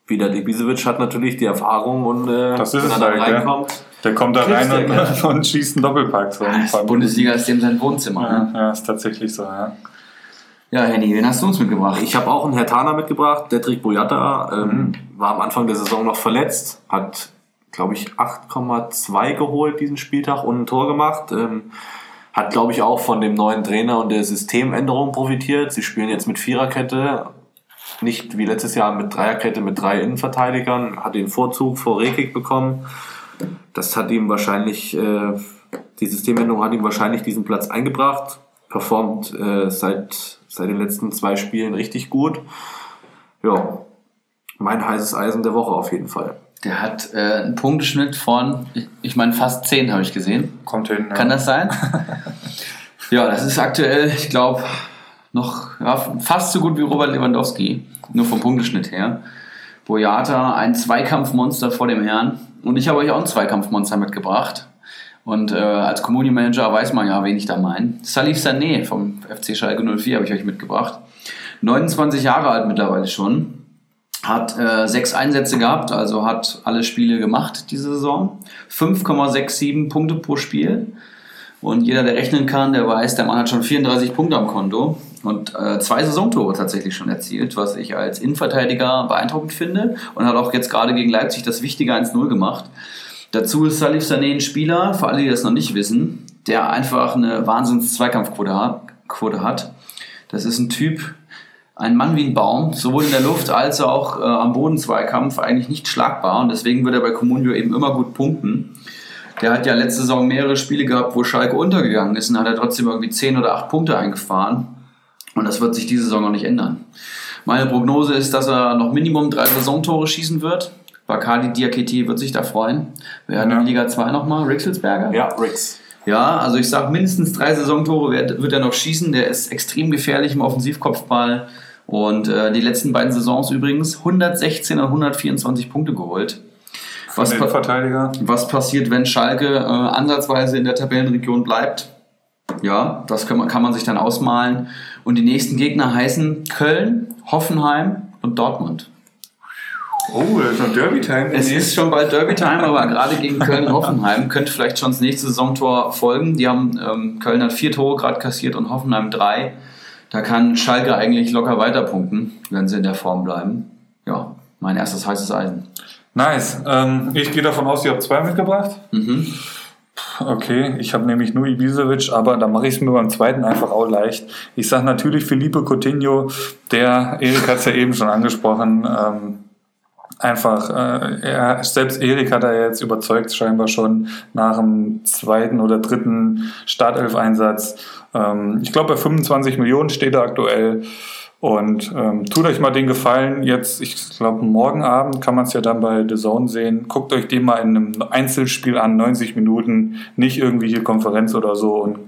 Wieder Ibisevic hat natürlich die Erfahrung und äh, Das ist wenn er dann halt, reinkommt. Der kommt da rein und, und schießt einen Doppelpack. So ein paar Die Bundesliga ist dem sein Wohnzimmer. Ja, Ne? ja, ist tatsächlich so, ja. Ja, Henny, wen hast du uns mitgebracht? Ich habe auch einen Hertaner mitgebracht, Detrick Boyata, ähm, war am Anfang der Saison noch verletzt, hat, glaube ich, 8,2 geholt diesen Spieltag und ein Tor gemacht. Ähm, hat, glaube ich, auch von dem neuen Trainer und der Systemänderung profitiert. Sie spielen jetzt mit Viererkette, nicht wie letztes Jahr mit Dreierkette mit drei Innenverteidigern, hat den Vorzug vor Rekik bekommen. Das hat ihm wahrscheinlich, äh, die Systemänderung hat ihm wahrscheinlich diesen Platz eingebracht. Performt äh, seit, seit den letzten zwei Spielen richtig gut. Ja, mein heißes Eisen der Woche auf jeden Fall. Der hat äh, einen Punkteschnitt von, ich- ich meine, fast 10 habe ich gesehen. Kommt hin. Ja. Kann das sein? ja, das ist aktuell, ich glaube, noch ja, fast so gut wie Robert Lewandowski, nur vom Punkteschnitt her. Boyata, ein Zweikampfmonster vor dem Herrn. Und ich habe euch auch ein Zweikampfmonster mitgebracht. Und äh, als Community-Manager weiß man ja, wen ich da meine. Salif Sané vom FC Schalke 04 habe ich euch mitgebracht. 29 Jahre alt mittlerweile schon. Hat äh, sechs Einsätze gehabt, also hat alle Spiele gemacht diese Saison. 5,67 Punkte pro Spiel. Und jeder, der rechnen kann, der weiß, der Mann hat schon 34 Punkte am Konto. und äh, zwei Saisontore tatsächlich schon erzielt, was ich als Innenverteidiger beeindruckend finde und hat auch jetzt gerade gegen Leipzig das wichtige 1-0 gemacht. Dazu ist Salif Sané ein Spieler, für alle, die das noch nicht wissen, der einfach eine Wahnsinns-Zweikampfquote hat. Das ist ein Typ, ein Mann wie ein Baum, sowohl in der Luft als auch äh, am Boden Zweikampf, eigentlich nicht schlagbar und deswegen wird er bei Comunio eben immer gut punkten. Der hat ja letzte Saison mehrere Spiele gehabt, wo Schalke untergegangen ist und hat er trotzdem irgendwie 10 oder 8 Punkte eingefahren. Und das wird sich diese Saison noch nicht ändern. Meine Prognose ist, dass er noch Minimum drei Saisontore schießen wird. Bakali Diakete wird sich da freuen. Wer hat Ja. in Liga 2 nochmal? Rixelsberger? Ja, Rix. Ja, also ich sage mindestens drei Saisontore wird, wird er noch schießen. Der ist extrem gefährlich im Offensivkopfball. Und äh, die letzten beiden Saisons übrigens 116 und 124 Punkte geholt. Was, pa Verteidiger. was passiert, wenn Schalke äh, ansatzweise in der Tabellenregion bleibt? Ja, das kann man, kann man sich dann ausmalen. Und die nächsten Gegner heißen Köln, Hoffenheim und Dortmund. Oh, das ist noch Derby-Time. Es ist schon bald Derby-Time, aber gerade gegen Köln und Hoffenheim könnte vielleicht schon das nächste Saisontor folgen. Die haben, ähm, Köln hat vier Tore gerade kassiert und Hoffenheim drei. Da kann Schalke eigentlich locker weiterpunkten, wenn sie in der Form bleiben. Ja, mein erstes heißes Eisen. Nice. Ähm, ich gehe davon aus, ihr habt zwei mitgebracht. Mhm. Okay, ich habe nämlich nur Ibisevic, aber da mache ich es mir beim zweiten einfach auch leicht. Ich sage natürlich Felipe Coutinho, der, Erik hat es ja eben schon angesprochen, ähm, einfach, äh, er, selbst Erik hat er jetzt überzeugt, scheinbar schon nach dem zweiten oder dritten Startelf-Einsatz. Ähm, ich glaube, bei 25 Millionen steht er aktuell. Und ähm, tut euch mal den Gefallen, jetzt, ich glaube, morgen Abend kann man es ja dann bei The Zone sehen. Guckt euch den mal in einem Einzelspiel an, 90 Minuten, nicht irgendwie hier Konferenz oder so und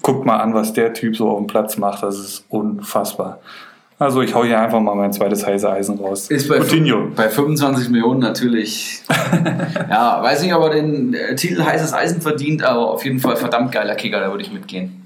guckt mal an, was der Typ so auf dem Platz macht. Das ist unfassbar. Also ich hau hier einfach mal mein zweites heiße Eisen raus. Ist bei, Coutinho. bei 25 Millionen natürlich. ja, weiß nicht, ob er den äh, Titel heißes Eisen verdient, aber auf jeden Fall verdammt geiler Kicker, da würde ich mitgehen.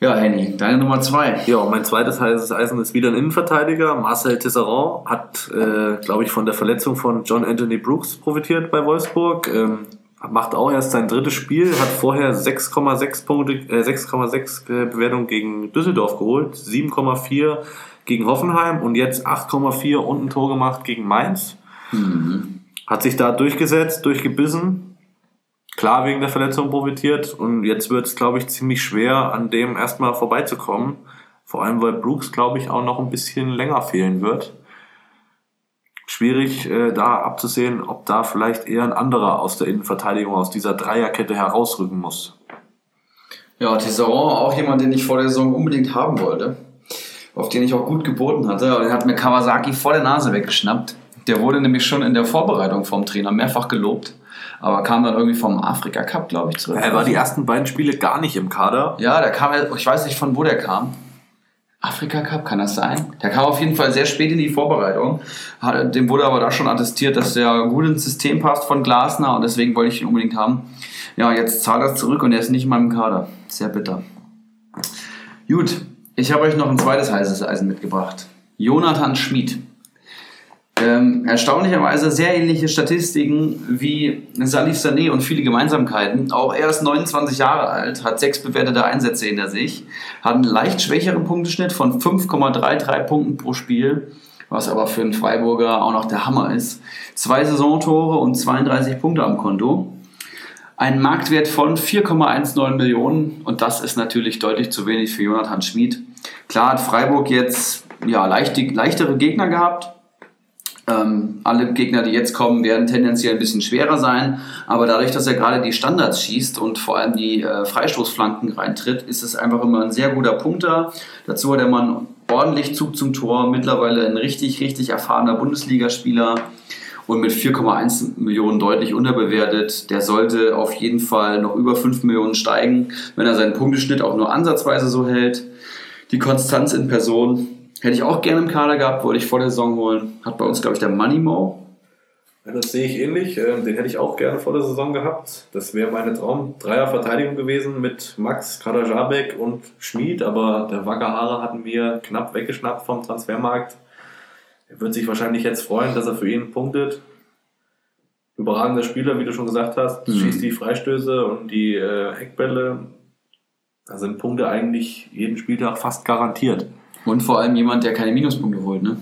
Ja, Henny, deine Nummer zwei. Ja, und mein zweites heißes Eisen ist wieder ein Innenverteidiger. Marcel Tisserand hat, äh, glaube ich, von der Verletzung von John Anthony Brooks profitiert bei Wolfsburg. Ähm, macht auch erst sein drittes Spiel, hat vorher 6,6 Punkte, äh, 6,6 äh, Bewertung gegen Düsseldorf geholt, 7,4 gegen Hoffenheim und jetzt 8,4 und ein Tor gemacht gegen Mainz. Hat sich da durchgesetzt, durchgebissen. Klar wegen der Verletzung profitiert und jetzt wird es, glaube ich, ziemlich schwer, an dem erstmal vorbeizukommen. Vor allem, weil Brooks, glaube ich, auch noch ein bisschen länger fehlen wird. Schwierig äh, da abzusehen, ob da vielleicht eher ein anderer aus der Innenverteidigung, aus dieser Dreierkette herausrücken muss. Ja, Tisserand, auch jemand, den ich vor der Saison unbedingt haben wollte. Auf den ich auch gut geboten hatte. Aber den hat mir Kawasaki vor der Nase weggeschnappt. Der wurde nämlich schon in der Vorbereitung vom Trainer mehrfach gelobt. Aber kam dann irgendwie vom Afrika Cup, glaube ich, zurück. Er war die ersten beiden Spiele gar nicht im Kader. Ja, der kam, ich weiß nicht von wo der kam. Afrika Cup, kann das sein? Der kam auf jeden Fall sehr spät in die Vorbereitung. Dem wurde aber da schon attestiert, dass der gut ins System passt von Glasner und deswegen wollte ich ihn unbedingt haben. Ja, jetzt zahlt er zurück und er ist nicht in meinem Kader. Sehr bitter. Gut, ich habe euch noch ein zweites heißes Eisen mitgebracht. Jonathan Schmid. Ähm, erstaunlicherweise sehr ähnliche Statistiken wie Salif Sané und viele Gemeinsamkeiten. Auch er ist 29 Jahre alt, hat sechs bewertete Einsätze hinter sich, hat einen leicht schwächeren Punkteschnitt von 5,33 Punkten pro Spiel, was aber für einen Freiburger auch noch der Hammer ist. Zwei Saisontore und 32 Punkte am Konto. Ein Marktwert von 4,19 Millionen und das ist natürlich deutlich zu wenig für Jonathan Schmid. Klar hat Freiburg jetzt ja, leichte, leichtere Gegner gehabt, ähm, alle Gegner, die jetzt kommen, werden tendenziell ein bisschen schwerer sein. Aber dadurch, dass er gerade die Standards schießt und vor allem die äh, Freistoßflanken reintritt, ist es einfach immer ein sehr guter Punkter. Dazu hat der Mann ordentlich Zug zum Tor. Mittlerweile ein richtig, richtig erfahrener Bundesligaspieler und mit 4,1 Millionen deutlich unterbewertet. Der sollte auf jeden Fall noch über 5 Millionen steigen, wenn er seinen Punkteschnitt auch nur ansatzweise so hält. Die Konstanz in Person hätte ich auch gerne im Kader gehabt, wollte ich vor der Saison holen. Hat bei uns, glaube ich, der Money Mo. Ja, das sehe ich ähnlich. Ähm, Den hätte ich auch gerne vor der Saison gehabt. Das wäre meine Traum-Dreier-Verteidigung gewesen mit Max Kadajabek und Schmid, aber der Wackerhaare hatten wir knapp weggeschnappt vom Transfermarkt. Er wird sich wahrscheinlich jetzt freuen, dass er für ihn punktet. Überragender Spieler, wie du schon gesagt hast, Mhm. schießt die Freistöße und die äh, Eckbälle. Da sind Punkte eigentlich jeden Spieltag fast garantiert. Und vor allem jemand, der keine Minuspunkte holt, ne?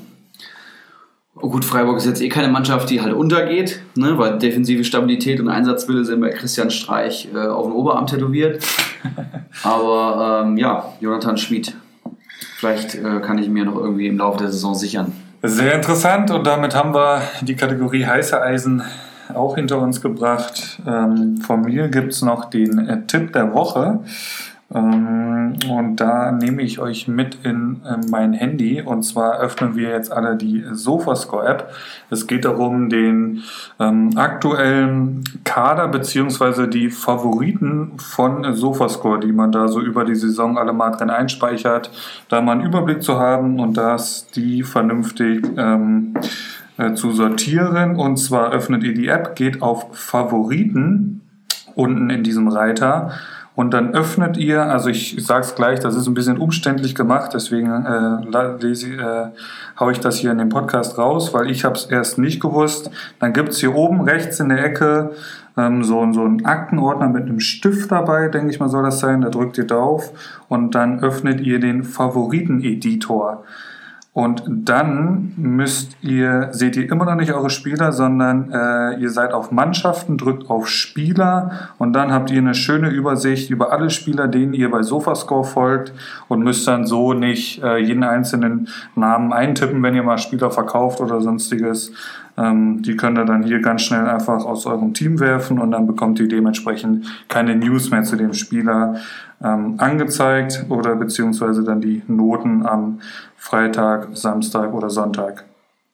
Oh gut, Freiburg ist jetzt eh keine Mannschaft, die halt untergeht, ne? weil defensive Stabilität und Einsatzwille sind bei Christian Streich äh, auf dem Oberarm tätowiert. Aber ähm, ja, Jonathan Schmid. Vielleicht äh, kann ich mir noch irgendwie im Laufe der Saison sichern. Sehr interessant und damit haben wir die Kategorie heiße Eisen auch hinter uns gebracht. Ähm, von mir gibt es noch den äh, Tipp der Woche. Ähm, und da nehme ich euch mit in äh, mein Handy. Und zwar öffnen wir jetzt alle die Sofascore-App. Es geht darum, den ähm, aktuellen Kader beziehungsweise die Favoriten von Sofascore, die man da so über die Saison alle mal drin einspeichert, da mal einen Überblick zu haben und das die vernünftig ähm, äh, zu sortieren. Und zwar öffnet ihr die App, geht auf Favoriten unten in diesem Reiter und dann öffnet ihr, also ich, ich sage es gleich, das ist ein bisschen umständlich gemacht, deswegen äh, lese, äh, haue ich das hier in den Podcast raus, weil ich habe es erst nicht gewusst. Dann gibt's hier oben rechts in der Ecke ähm, so, so einen Aktenordner mit einem Stift dabei, denke ich mal soll das sein. Da drückt ihr drauf und dann öffnet ihr den Favoriten-Editor. Und dann müsst ihr, seht ihr immer noch nicht eure Spieler, sondern äh, ihr seid auf Mannschaften, drückt auf Spieler und dann habt ihr eine schöne Übersicht über alle Spieler, denen ihr bei Sofascore folgt und müsst dann so nicht äh, jeden einzelnen Namen eintippen, wenn ihr mal Spieler verkauft oder sonstiges. Ähm, die könnt ihr dann hier ganz schnell einfach aus eurem Team werfen und dann bekommt ihr dementsprechend keine News mehr zu dem Spieler ähm, angezeigt oder beziehungsweise dann die Noten am Freitag, Samstag oder Sonntag.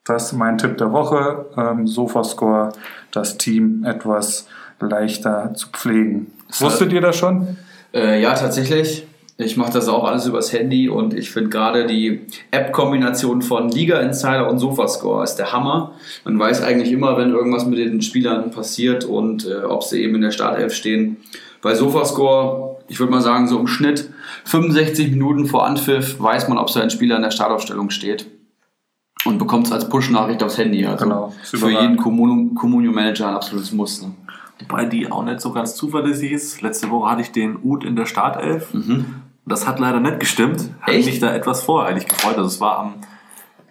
Das ist mein Tipp der Woche. Ähm, Sofascore, das Team etwas leichter zu pflegen. Wusstet ihr das schon? Äh, ja, tatsächlich. Ich mache das auch alles übers Handy und ich finde gerade die App-Kombination von Liga Insider und Sofascore ist der Hammer. Man weiß eigentlich immer, wenn irgendwas mit den Spielern passiert und äh, ob sie eben in der Startelf stehen. Bei Sofascore, ich würde mal sagen, so im Schnitt 65 Minuten vor Anpfiff weiß man, ob so ein Spieler in der Startaufstellung steht und bekommt es als Push-Nachricht aufs Handy. Also Genau, für jeden Communio-Manager ein absolutes Muss. Ne? Wobei die auch nicht so ganz zuverlässig ist. Letzte Woche hatte ich den Ud in der Startelf. Das hat leider nicht gestimmt. Hat Echt? mich da etwas voreilig gefreut. Also es war am,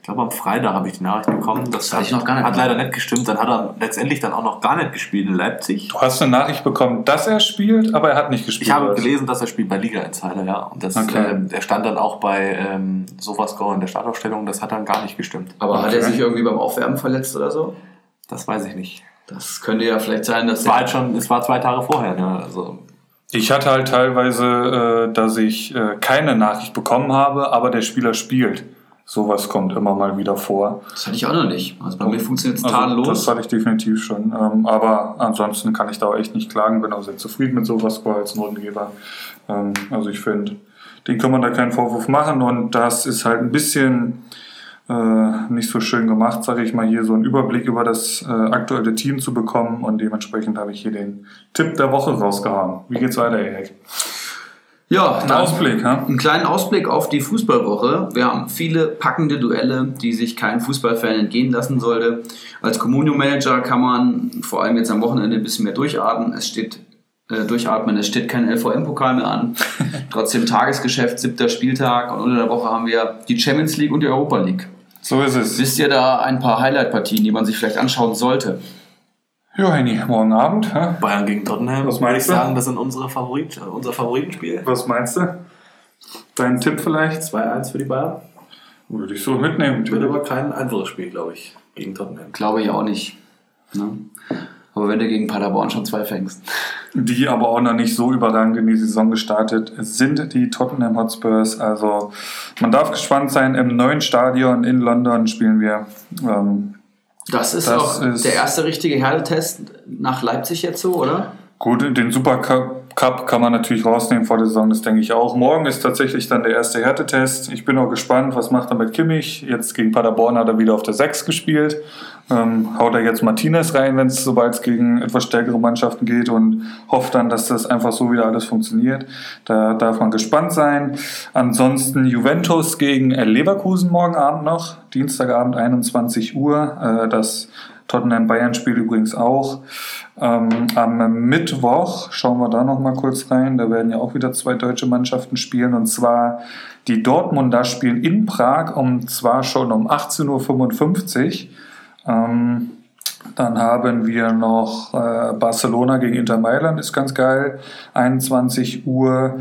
ich glaube am Freitag habe ich die Nachricht bekommen. Das, hatte ich noch gar nicht hat leider nicht gestimmt. Dann hat er letztendlich dann auch noch gar nicht gespielt in Leipzig. Du hast eine Nachricht bekommen, dass er spielt, aber er hat nicht gespielt. Ich habe gelesen, dass er spielt bei Liga Insider, ja. Und das, Okay. ähm, er stand dann auch bei ähm, Sofascore in der Startaufstellung. Das hat dann gar nicht gestimmt. Aber hat er Okay. sich irgendwie beim Aufwärmen verletzt oder so? Das weiß ich nicht. Das könnte ja vielleicht sein, dass Es war halt schon, es war zwei Tage vorher, ne? Also Ich hatte halt teilweise, äh, dass ich äh, keine Nachricht bekommen habe, aber der Spieler spielt. Sowas kommt immer mal wieder vor. Das hatte ich auch noch nicht. Also bei mir funktioniert es Also, tadellos. das hatte ich definitiv schon. Ähm, aber ansonsten kann ich da auch echt nicht klagen. Bin auch sehr zufrieden mit sowas als Notengeber. Ähm, also ich finde, den kann man da keinen Vorwurf machen. Und das ist halt ein bisschen äh, nicht so schön gemacht, sage ich mal, hier so einen Überblick über das äh, aktuelle Team zu bekommen. Und dementsprechend habe ich hier den Tipp der Woche rausgehauen. Wie geht's weiter, Erik? Ja, Ein Ausblick, ha? einen kleinen Ausblick auf die Fußballwoche. Wir haben viele packende Duelle, die sich kein Fußballfan entgehen lassen sollte. Als Communio-Manager kann man vor allem jetzt am Wochenende ein bisschen mehr durchatmen. Es steht äh, durchatmen, es steht kein LVM-Pokal mehr an. Trotzdem Tagesgeschäft, siebter Spieltag und unter der Woche haben wir die Champions League und die Europa League. So ist es. Wisst ihr da ein paar Highlight-Partien, die man sich vielleicht anschauen sollte? Jo, Henny, morgen Abend. Ha? Bayern gegen Tottenham. Was meinst du? sagen, das sind unsere Favorit, äh, unser Favoritenspiel. Was meinst du? Dein Tipp vielleicht? 2-1 für die Bayern. Würde ich so mitnehmen. Wird aber kein einfaches Spiel, glaube ich, gegen Tottenham. Glaube ich auch nicht. Ne? Aber wenn du gegen Paderborn schon zwei fängst. Die aber auch noch nicht so überragend in die Saison gestartet sind, die Tottenham Hotspurs. Also man darf gespannt sein. Im neuen Stadion in London spielen wir. Ähm, Das ist Das auch ist- der erste richtige Härtetest nach Leipzig jetzt so, oder? Gut, den Supercup Cup kann man natürlich rausnehmen vor der Saison, das denke ich auch. Morgen ist tatsächlich dann der erste Härtetest. Ich bin auch gespannt, was macht er mit Kimmich. Jetzt gegen Paderborn hat er wieder auf der 6 gespielt. Ähm, haut er jetzt Martinez rein, wenn es sobald es gegen etwas stärkere Mannschaften geht und hofft dann, dass das einfach so wieder alles funktioniert. Da darf man gespannt sein. Ansonsten Juventus gegen Leverkusen morgen Abend noch, Dienstagabend 21 Uhr. Äh, das Tottenham-Bayern-Spiel übrigens auch. Ähm, am Mittwoch schauen wir da noch mal kurz rein. Da werden ja auch wieder zwei deutsche Mannschaften spielen. Und zwar die Dortmunder spielen in Prag und zwar schon um 18.55 Uhr. Ähm, dann haben wir noch äh, Barcelona gegen Inter Mailand, ist ganz geil, 21 Uhr.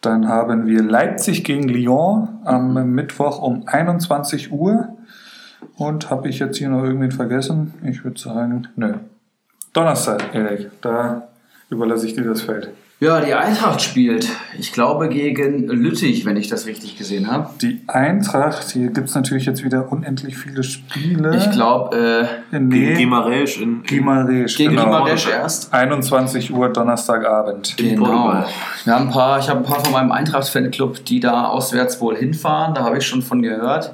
Dann haben wir Leipzig gegen Lyon am Mittwoch um 21 Uhr. Und habe ich jetzt hier noch irgendwen vergessen? Ich würde sagen, nö. Donnerstag, Erik, da überlasse ich dir das Feld. Ja, die Eintracht spielt, ich glaube, gegen Lüttich, wenn ich das richtig gesehen habe. Die Eintracht, hier gibt es natürlich jetzt wieder unendlich viele Spiele. Ich glaube, äh, nee, Gegen Gimaresch in, Gimaresch, gegen genau. Gimaresch erst. 21 Uhr Donnerstagabend. in Genau. Portugal. Wir haben ein paar, ich habe ein paar von meinem Eintracht-Fanclub, die da auswärts wohl hinfahren. Da habe ich schon von gehört.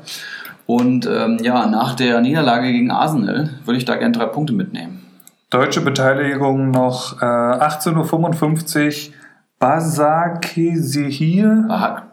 Und ähm, ja, nach der Niederlage gegen Arsenal würde ich da gerne drei Punkte mitnehmen. Deutsche Beteiligung noch äh, 18.55 Uhr. Basakesehir.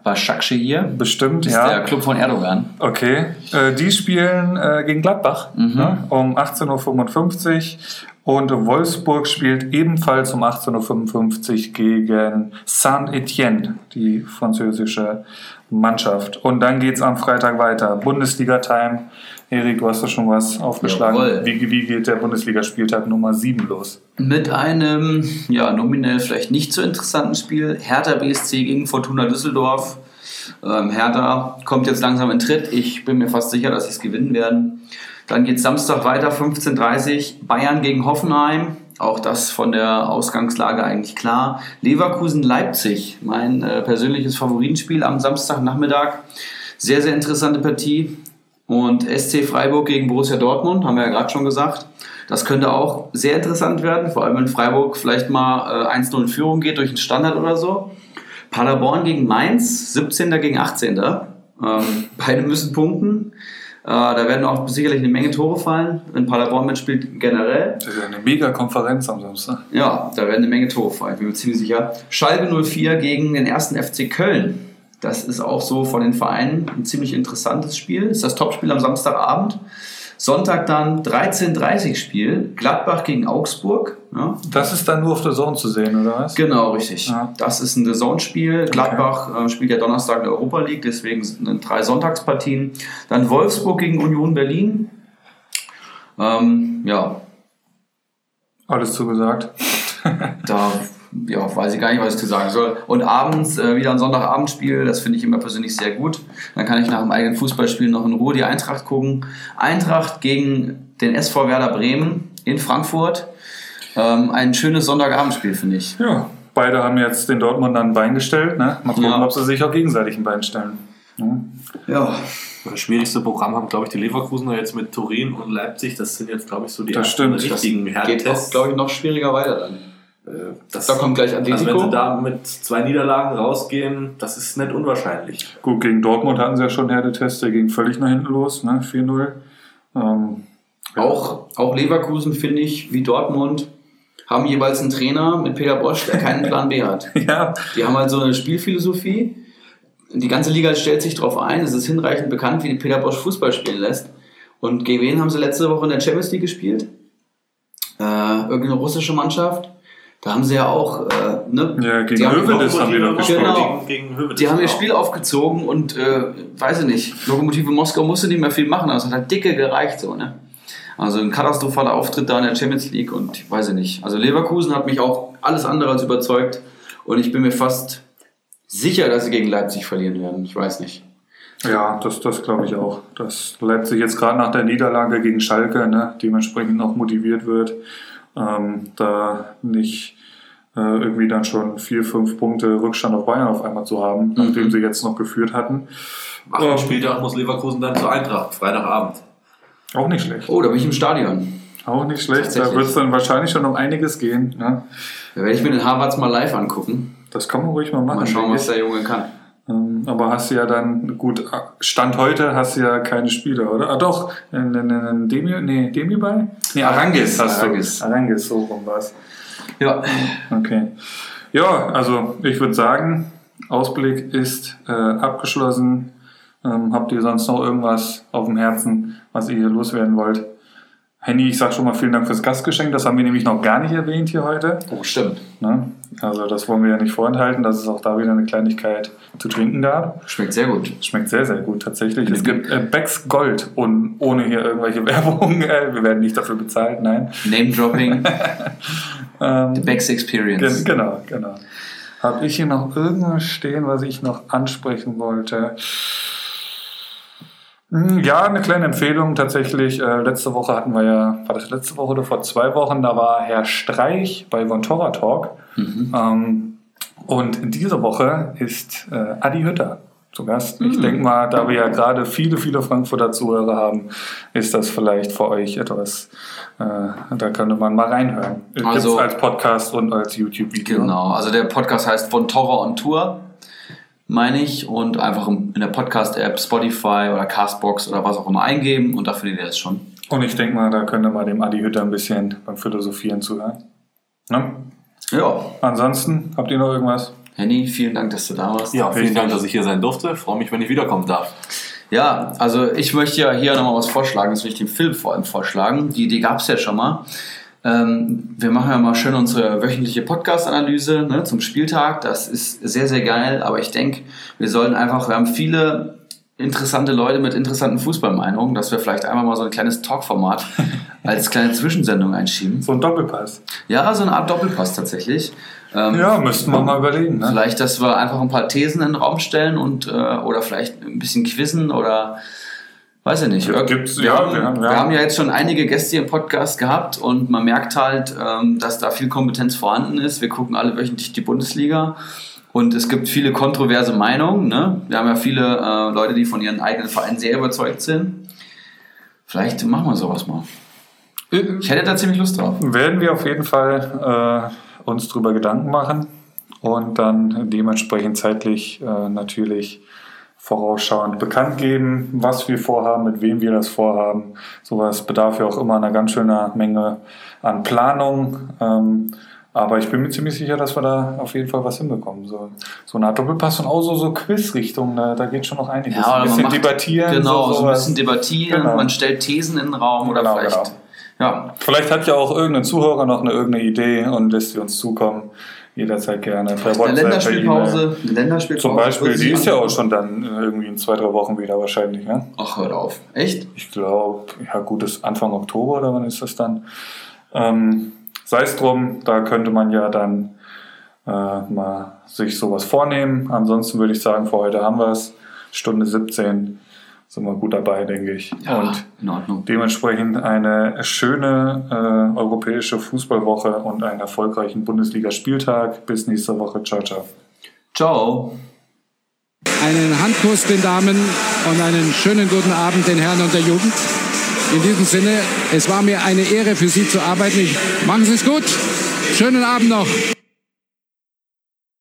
Başakşehir hier Bestimmt, ist ja. der Club von Erdogan. Okay, äh, die spielen äh, gegen Gladbach ne? um 18.55 Uhr und Wolfsburg spielt ebenfalls um 18.55 Uhr gegen Saint-Étienne, die französische Mannschaft. Und dann geht's am Freitag weiter. Bundesliga-Time. Erik, du hast da schon was aufgeschlagen. Jawohl. Wie, wie geht der Bundesligaspieltag Nummer 7 los? Mit einem, ja, nominell vielleicht nicht so interessanten Spiel. Hertha BSC gegen Fortuna Düsseldorf. Ähm, Hertha kommt jetzt langsam in Tritt. Ich bin mir fast sicher, dass sie es gewinnen werden. Dann geht Samstag weiter, 15.30 Uhr. Bayern gegen Hoffenheim. Auch das von der Ausgangslage eigentlich klar. Leverkusen-Leipzig, mein äh, persönliches Favoritenspiel am Samstagnachmittag. Sehr, sehr interessante Partie. Und SC Freiburg gegen Borussia Dortmund, haben wir ja gerade schon gesagt. Das könnte auch sehr interessant werden, vor allem wenn Freiburg vielleicht mal äh, 1-0 in Führung geht durch einen Standard oder so. Paderborn gegen Mainz, 17. gegen 18. Ähm, beide müssen punkten. Äh, da werden auch sicherlich eine Menge Tore fallen, wenn Paderborn mitspielt generell. Das ist ja eine mega Konferenz am Samstag. Ja, da werden eine Menge Tore fallen, bin mir ziemlich sicher. Schalke 04 gegen den ersten FC Köln. Das ist auch so von den Vereinen ein ziemlich interessantes Spiel. Das ist das Topspiel am Samstagabend. Sonntag dann 13.30 Spiel. Gladbach gegen Augsburg. Ja, Das ist dann nur auf der Zone zu sehen, oder was? Genau, richtig. Ja. Das ist ein Saisonspiel. Gladbach äh, spielt ja Donnerstag in der Europa League, deswegen sind drei Sonntagspartien. Dann Wolfsburg gegen Union Berlin. Ähm, ja, Alles zugesagt. da ja, weiß ich gar nicht, was ich zu sagen soll. Und abends äh, wieder ein Sonntagabendspiel, das finde ich immer persönlich sehr gut. Dann kann ich nach dem eigenen Fußballspiel noch in Ruhe die Eintracht gucken. Eintracht gegen den SV Werder Bremen in Frankfurt. Ähm, ein schönes Sonntagabendspiel, finde ich. Ja, beide haben jetzt den Dortmund ein Bein gestellt. Ne? Mal gucken, Ja. ob sie sich auch gegenseitig ein Bein stellen. Ja. Ja, Das schwierigste Programm haben, glaube ich, die Leverkusener jetzt mit Turin und Leipzig. Das sind jetzt, glaube ich, so die Das ersten stimmt. richtigen geht auch, glaube ich, noch schwieriger weiter dann. Äh, das- Da kommt gleich Also wenn Atletico. sie da mit zwei Niederlagen rausgehen, das ist nicht unwahrscheinlich. Gut, gegen Dortmund hatten sie ja schon Härtetest, der ging völlig nach hinten los, ne? 4-0. Ähm, Auch, auch Leverkusen, finde ich, wie Dortmund, haben jeweils einen Trainer mit Peter Bosch, der keinen Plan B hat. ja, Die haben halt so eine Spielphilosophie. Die ganze Liga stellt sich darauf ein. Es ist hinreichend bekannt, wie Peter Bosch Fußball spielen lässt. Und gegen wen haben sie letzte Woche in der Champions League gespielt? Äh, irgendeine russische Mannschaft. Da haben sie ja auch, äh, ne? ja gegen Die haben- Hövedes haben die doch gespielt. Genau. Gegen, gegen Hövedes Die haben ihr. Spiel aufgezogen und, äh, weiß ich nicht, Lokomotive Moskau musste nicht mehr viel machen, das hat halt dicke gereicht, so, ne? Also ein katastrophaler Auftritt da in der Champions League und ich weiß ich nicht. Also Leverkusen hat mich auch alles andere als überzeugt und ich bin mir fast sicher, dass sie gegen Leipzig verlieren werden. Ich weiß nicht. Ja, das, das glaube ich auch. Dass Leipzig jetzt gerade nach der Niederlage gegen Schalke ne, dementsprechend noch motiviert wird, ähm, da nicht äh, irgendwie dann schon vier, fünf Punkte Rückstand auf Bayern auf einmal zu haben, nachdem sie jetzt noch geführt hatten. Am achten Spieltag muss Leverkusen dann zur Eintracht, Freitagabend. Auch nicht schlecht. Oh, da bin ich im Stadion. Auch nicht schlecht. Da wird es dann wahrscheinlich schon um einiges gehen. Ne? Da werde ich mir den Harvards mal live angucken. Das kann man ruhig mal machen. Mal schauen, was der Junge kann. Ähm, Aber hast du ja dann, gut, Stand heute hast du ja keine Spieler, oder? Ah doch, in, in, in Demi, nee, Demi bei? Nee, Arangis hast Arangis. du. Arangis, so rum war's. Ja. Okay. Ja, also ich würde sagen, Ausblick ist äh, abgeschlossen. Ähm, habt ihr sonst noch irgendwas auf dem Herzen, was ihr hier loswerden wollt? Henny, ich sag schon mal vielen Dank fürs Gastgeschenk. Das haben wir nämlich noch gar nicht erwähnt hier heute. Oh, stimmt. Ne? Also das wollen wir ja nicht vorenthalten, dass es auch da wieder eine Kleinigkeit zu trinken gab. Schmeckt sehr gut. Schmeckt sehr, sehr gut tatsächlich. Es gibt äh, Becks Gold und ohne hier irgendwelche Werbung. Äh, wir werden nicht dafür bezahlt, nein. Name-Dropping. Ähm, The Becks Experience. Gen genau, genau. Habe ich hier noch irgendwas stehen, was ich noch ansprechen wollte? Hm, Ja, eine kleine Empfehlung tatsächlich. Äh, letzte Woche hatten wir ja, war das letzte Woche oder vor zwei Wochen, da war Herr Streich bei Vontora Talk. Ähm, und diese Woche ist äh, Adi Hütter zu Gast. Ich denke mal, da wir ja gerade viele, viele Frankfurter Zuhörer haben, ist das vielleicht für euch etwas, äh, da könnte man mal reinhören. Gibt's Also- als Podcast und als YouTube-Video. Genau, also der Podcast heißt Von Torre on Tour, meine ich, und einfach in der Podcast-App Spotify oder Castbox oder was auch immer eingeben und da findet ihr es schon. Und ich denke mal, da könnte man dem Adi Hütter ein bisschen beim Philosophieren zuhören. Ne? Ja, Ansonsten, habt ihr noch irgendwas? Henny, vielen Dank, dass du da warst. Ja, vielen. Dank, dass ich hier sein durfte. Freue mich, wenn ich wiederkommen darf. Ja, also ich möchte ja hier nochmal was vorschlagen, das will ich dem Film vor allem vorschlagen. Die Idee gab es ja schon mal. Ähm, wir machen ja mal schön unsere wöchentliche Podcast-Analyse ne, zum Spieltag. Das ist sehr, sehr geil, aber ich denke, wir sollen einfach, wir haben viele interessante Leute mit interessanten Fußballmeinungen, dass wir vielleicht einmal mal so ein kleines Talkformat als kleine Zwischensendung einschieben. So ein Doppelpass. Ja, so eine Art Doppelpass tatsächlich. Ähm, Ja, müssten wir mal überlegen. Ne? Vielleicht, dass wir einfach ein paar Thesen in den Raum stellen und äh, oder vielleicht ein bisschen quizzen oder weiß ich nicht. Ja, gibt's- wir, ja, haben, wir haben- wir ja. haben ja jetzt schon einige Gäste im Podcast gehabt und man merkt halt, ähm, dass da viel Kompetenz vorhanden ist. Wir gucken alle wöchentlich die Bundesliga und es gibt viele kontroverse Meinungen. Ne? Wir haben ja viele äh, Leute, die von ihren eigenen Vereinen sehr überzeugt sind. Vielleicht machen wir sowas mal. Ich hätte da ziemlich Lust drauf. Werden wir auf jeden Fall äh, uns drüber Gedanken machen und dann dementsprechend zeitlich äh, natürlich vorausschauend bekannt geben, was wir vorhaben, mit wem wir das vorhaben. Sowas bedarf ja auch immer einer ganz schöner Menge an Planung. Ähm, aber ich bin mir ziemlich sicher, dass wir da auf jeden Fall was hinbekommen. So, so eine Art Doppelpass und auch so, so Quiz-Richtung, da, da geht schon noch einiges. Ja, ein bisschen macht- debattieren. Genau, so, ein sowas. bisschen debattieren, Genau. man stellt Thesen in den Raum oder Genau, vielleicht. genau. Ja, Vielleicht hat ja auch irgendein Zuhörer noch eine irgendeine Idee und lässt sie uns zukommen. Jederzeit gerne. Per eine Länderspielpause. Eine Länderspielpause. Zum Beispiel, die ist ja auch schon dann irgendwie in zwei, drei Wochen wieder wahrscheinlich. Ne? Ach, hört auf. Echt? Ich glaube, ja gut, ist Anfang Oktober oder wann ist das dann? Ähm, Sei es drum, da könnte man ja dann äh, mal sich sowas vornehmen. Ansonsten würde ich sagen, für heute haben wir es. Stunde 17 sind wir gut dabei, denke ich. Ja, Und in Ordnung. Dementsprechend eine schöne äh, europäische Fußballwoche und einen erfolgreichen Bundesligaspieltag. Bis nächste Woche. Ciao, ciao. Ciao. Einen Handkuss den Damen und einen schönen guten Abend den Herren und der Jugend. In diesem Sinne, es war mir eine Ehre für Sie zu arbeiten. Ich, machen Sie es gut. Schönen Abend noch.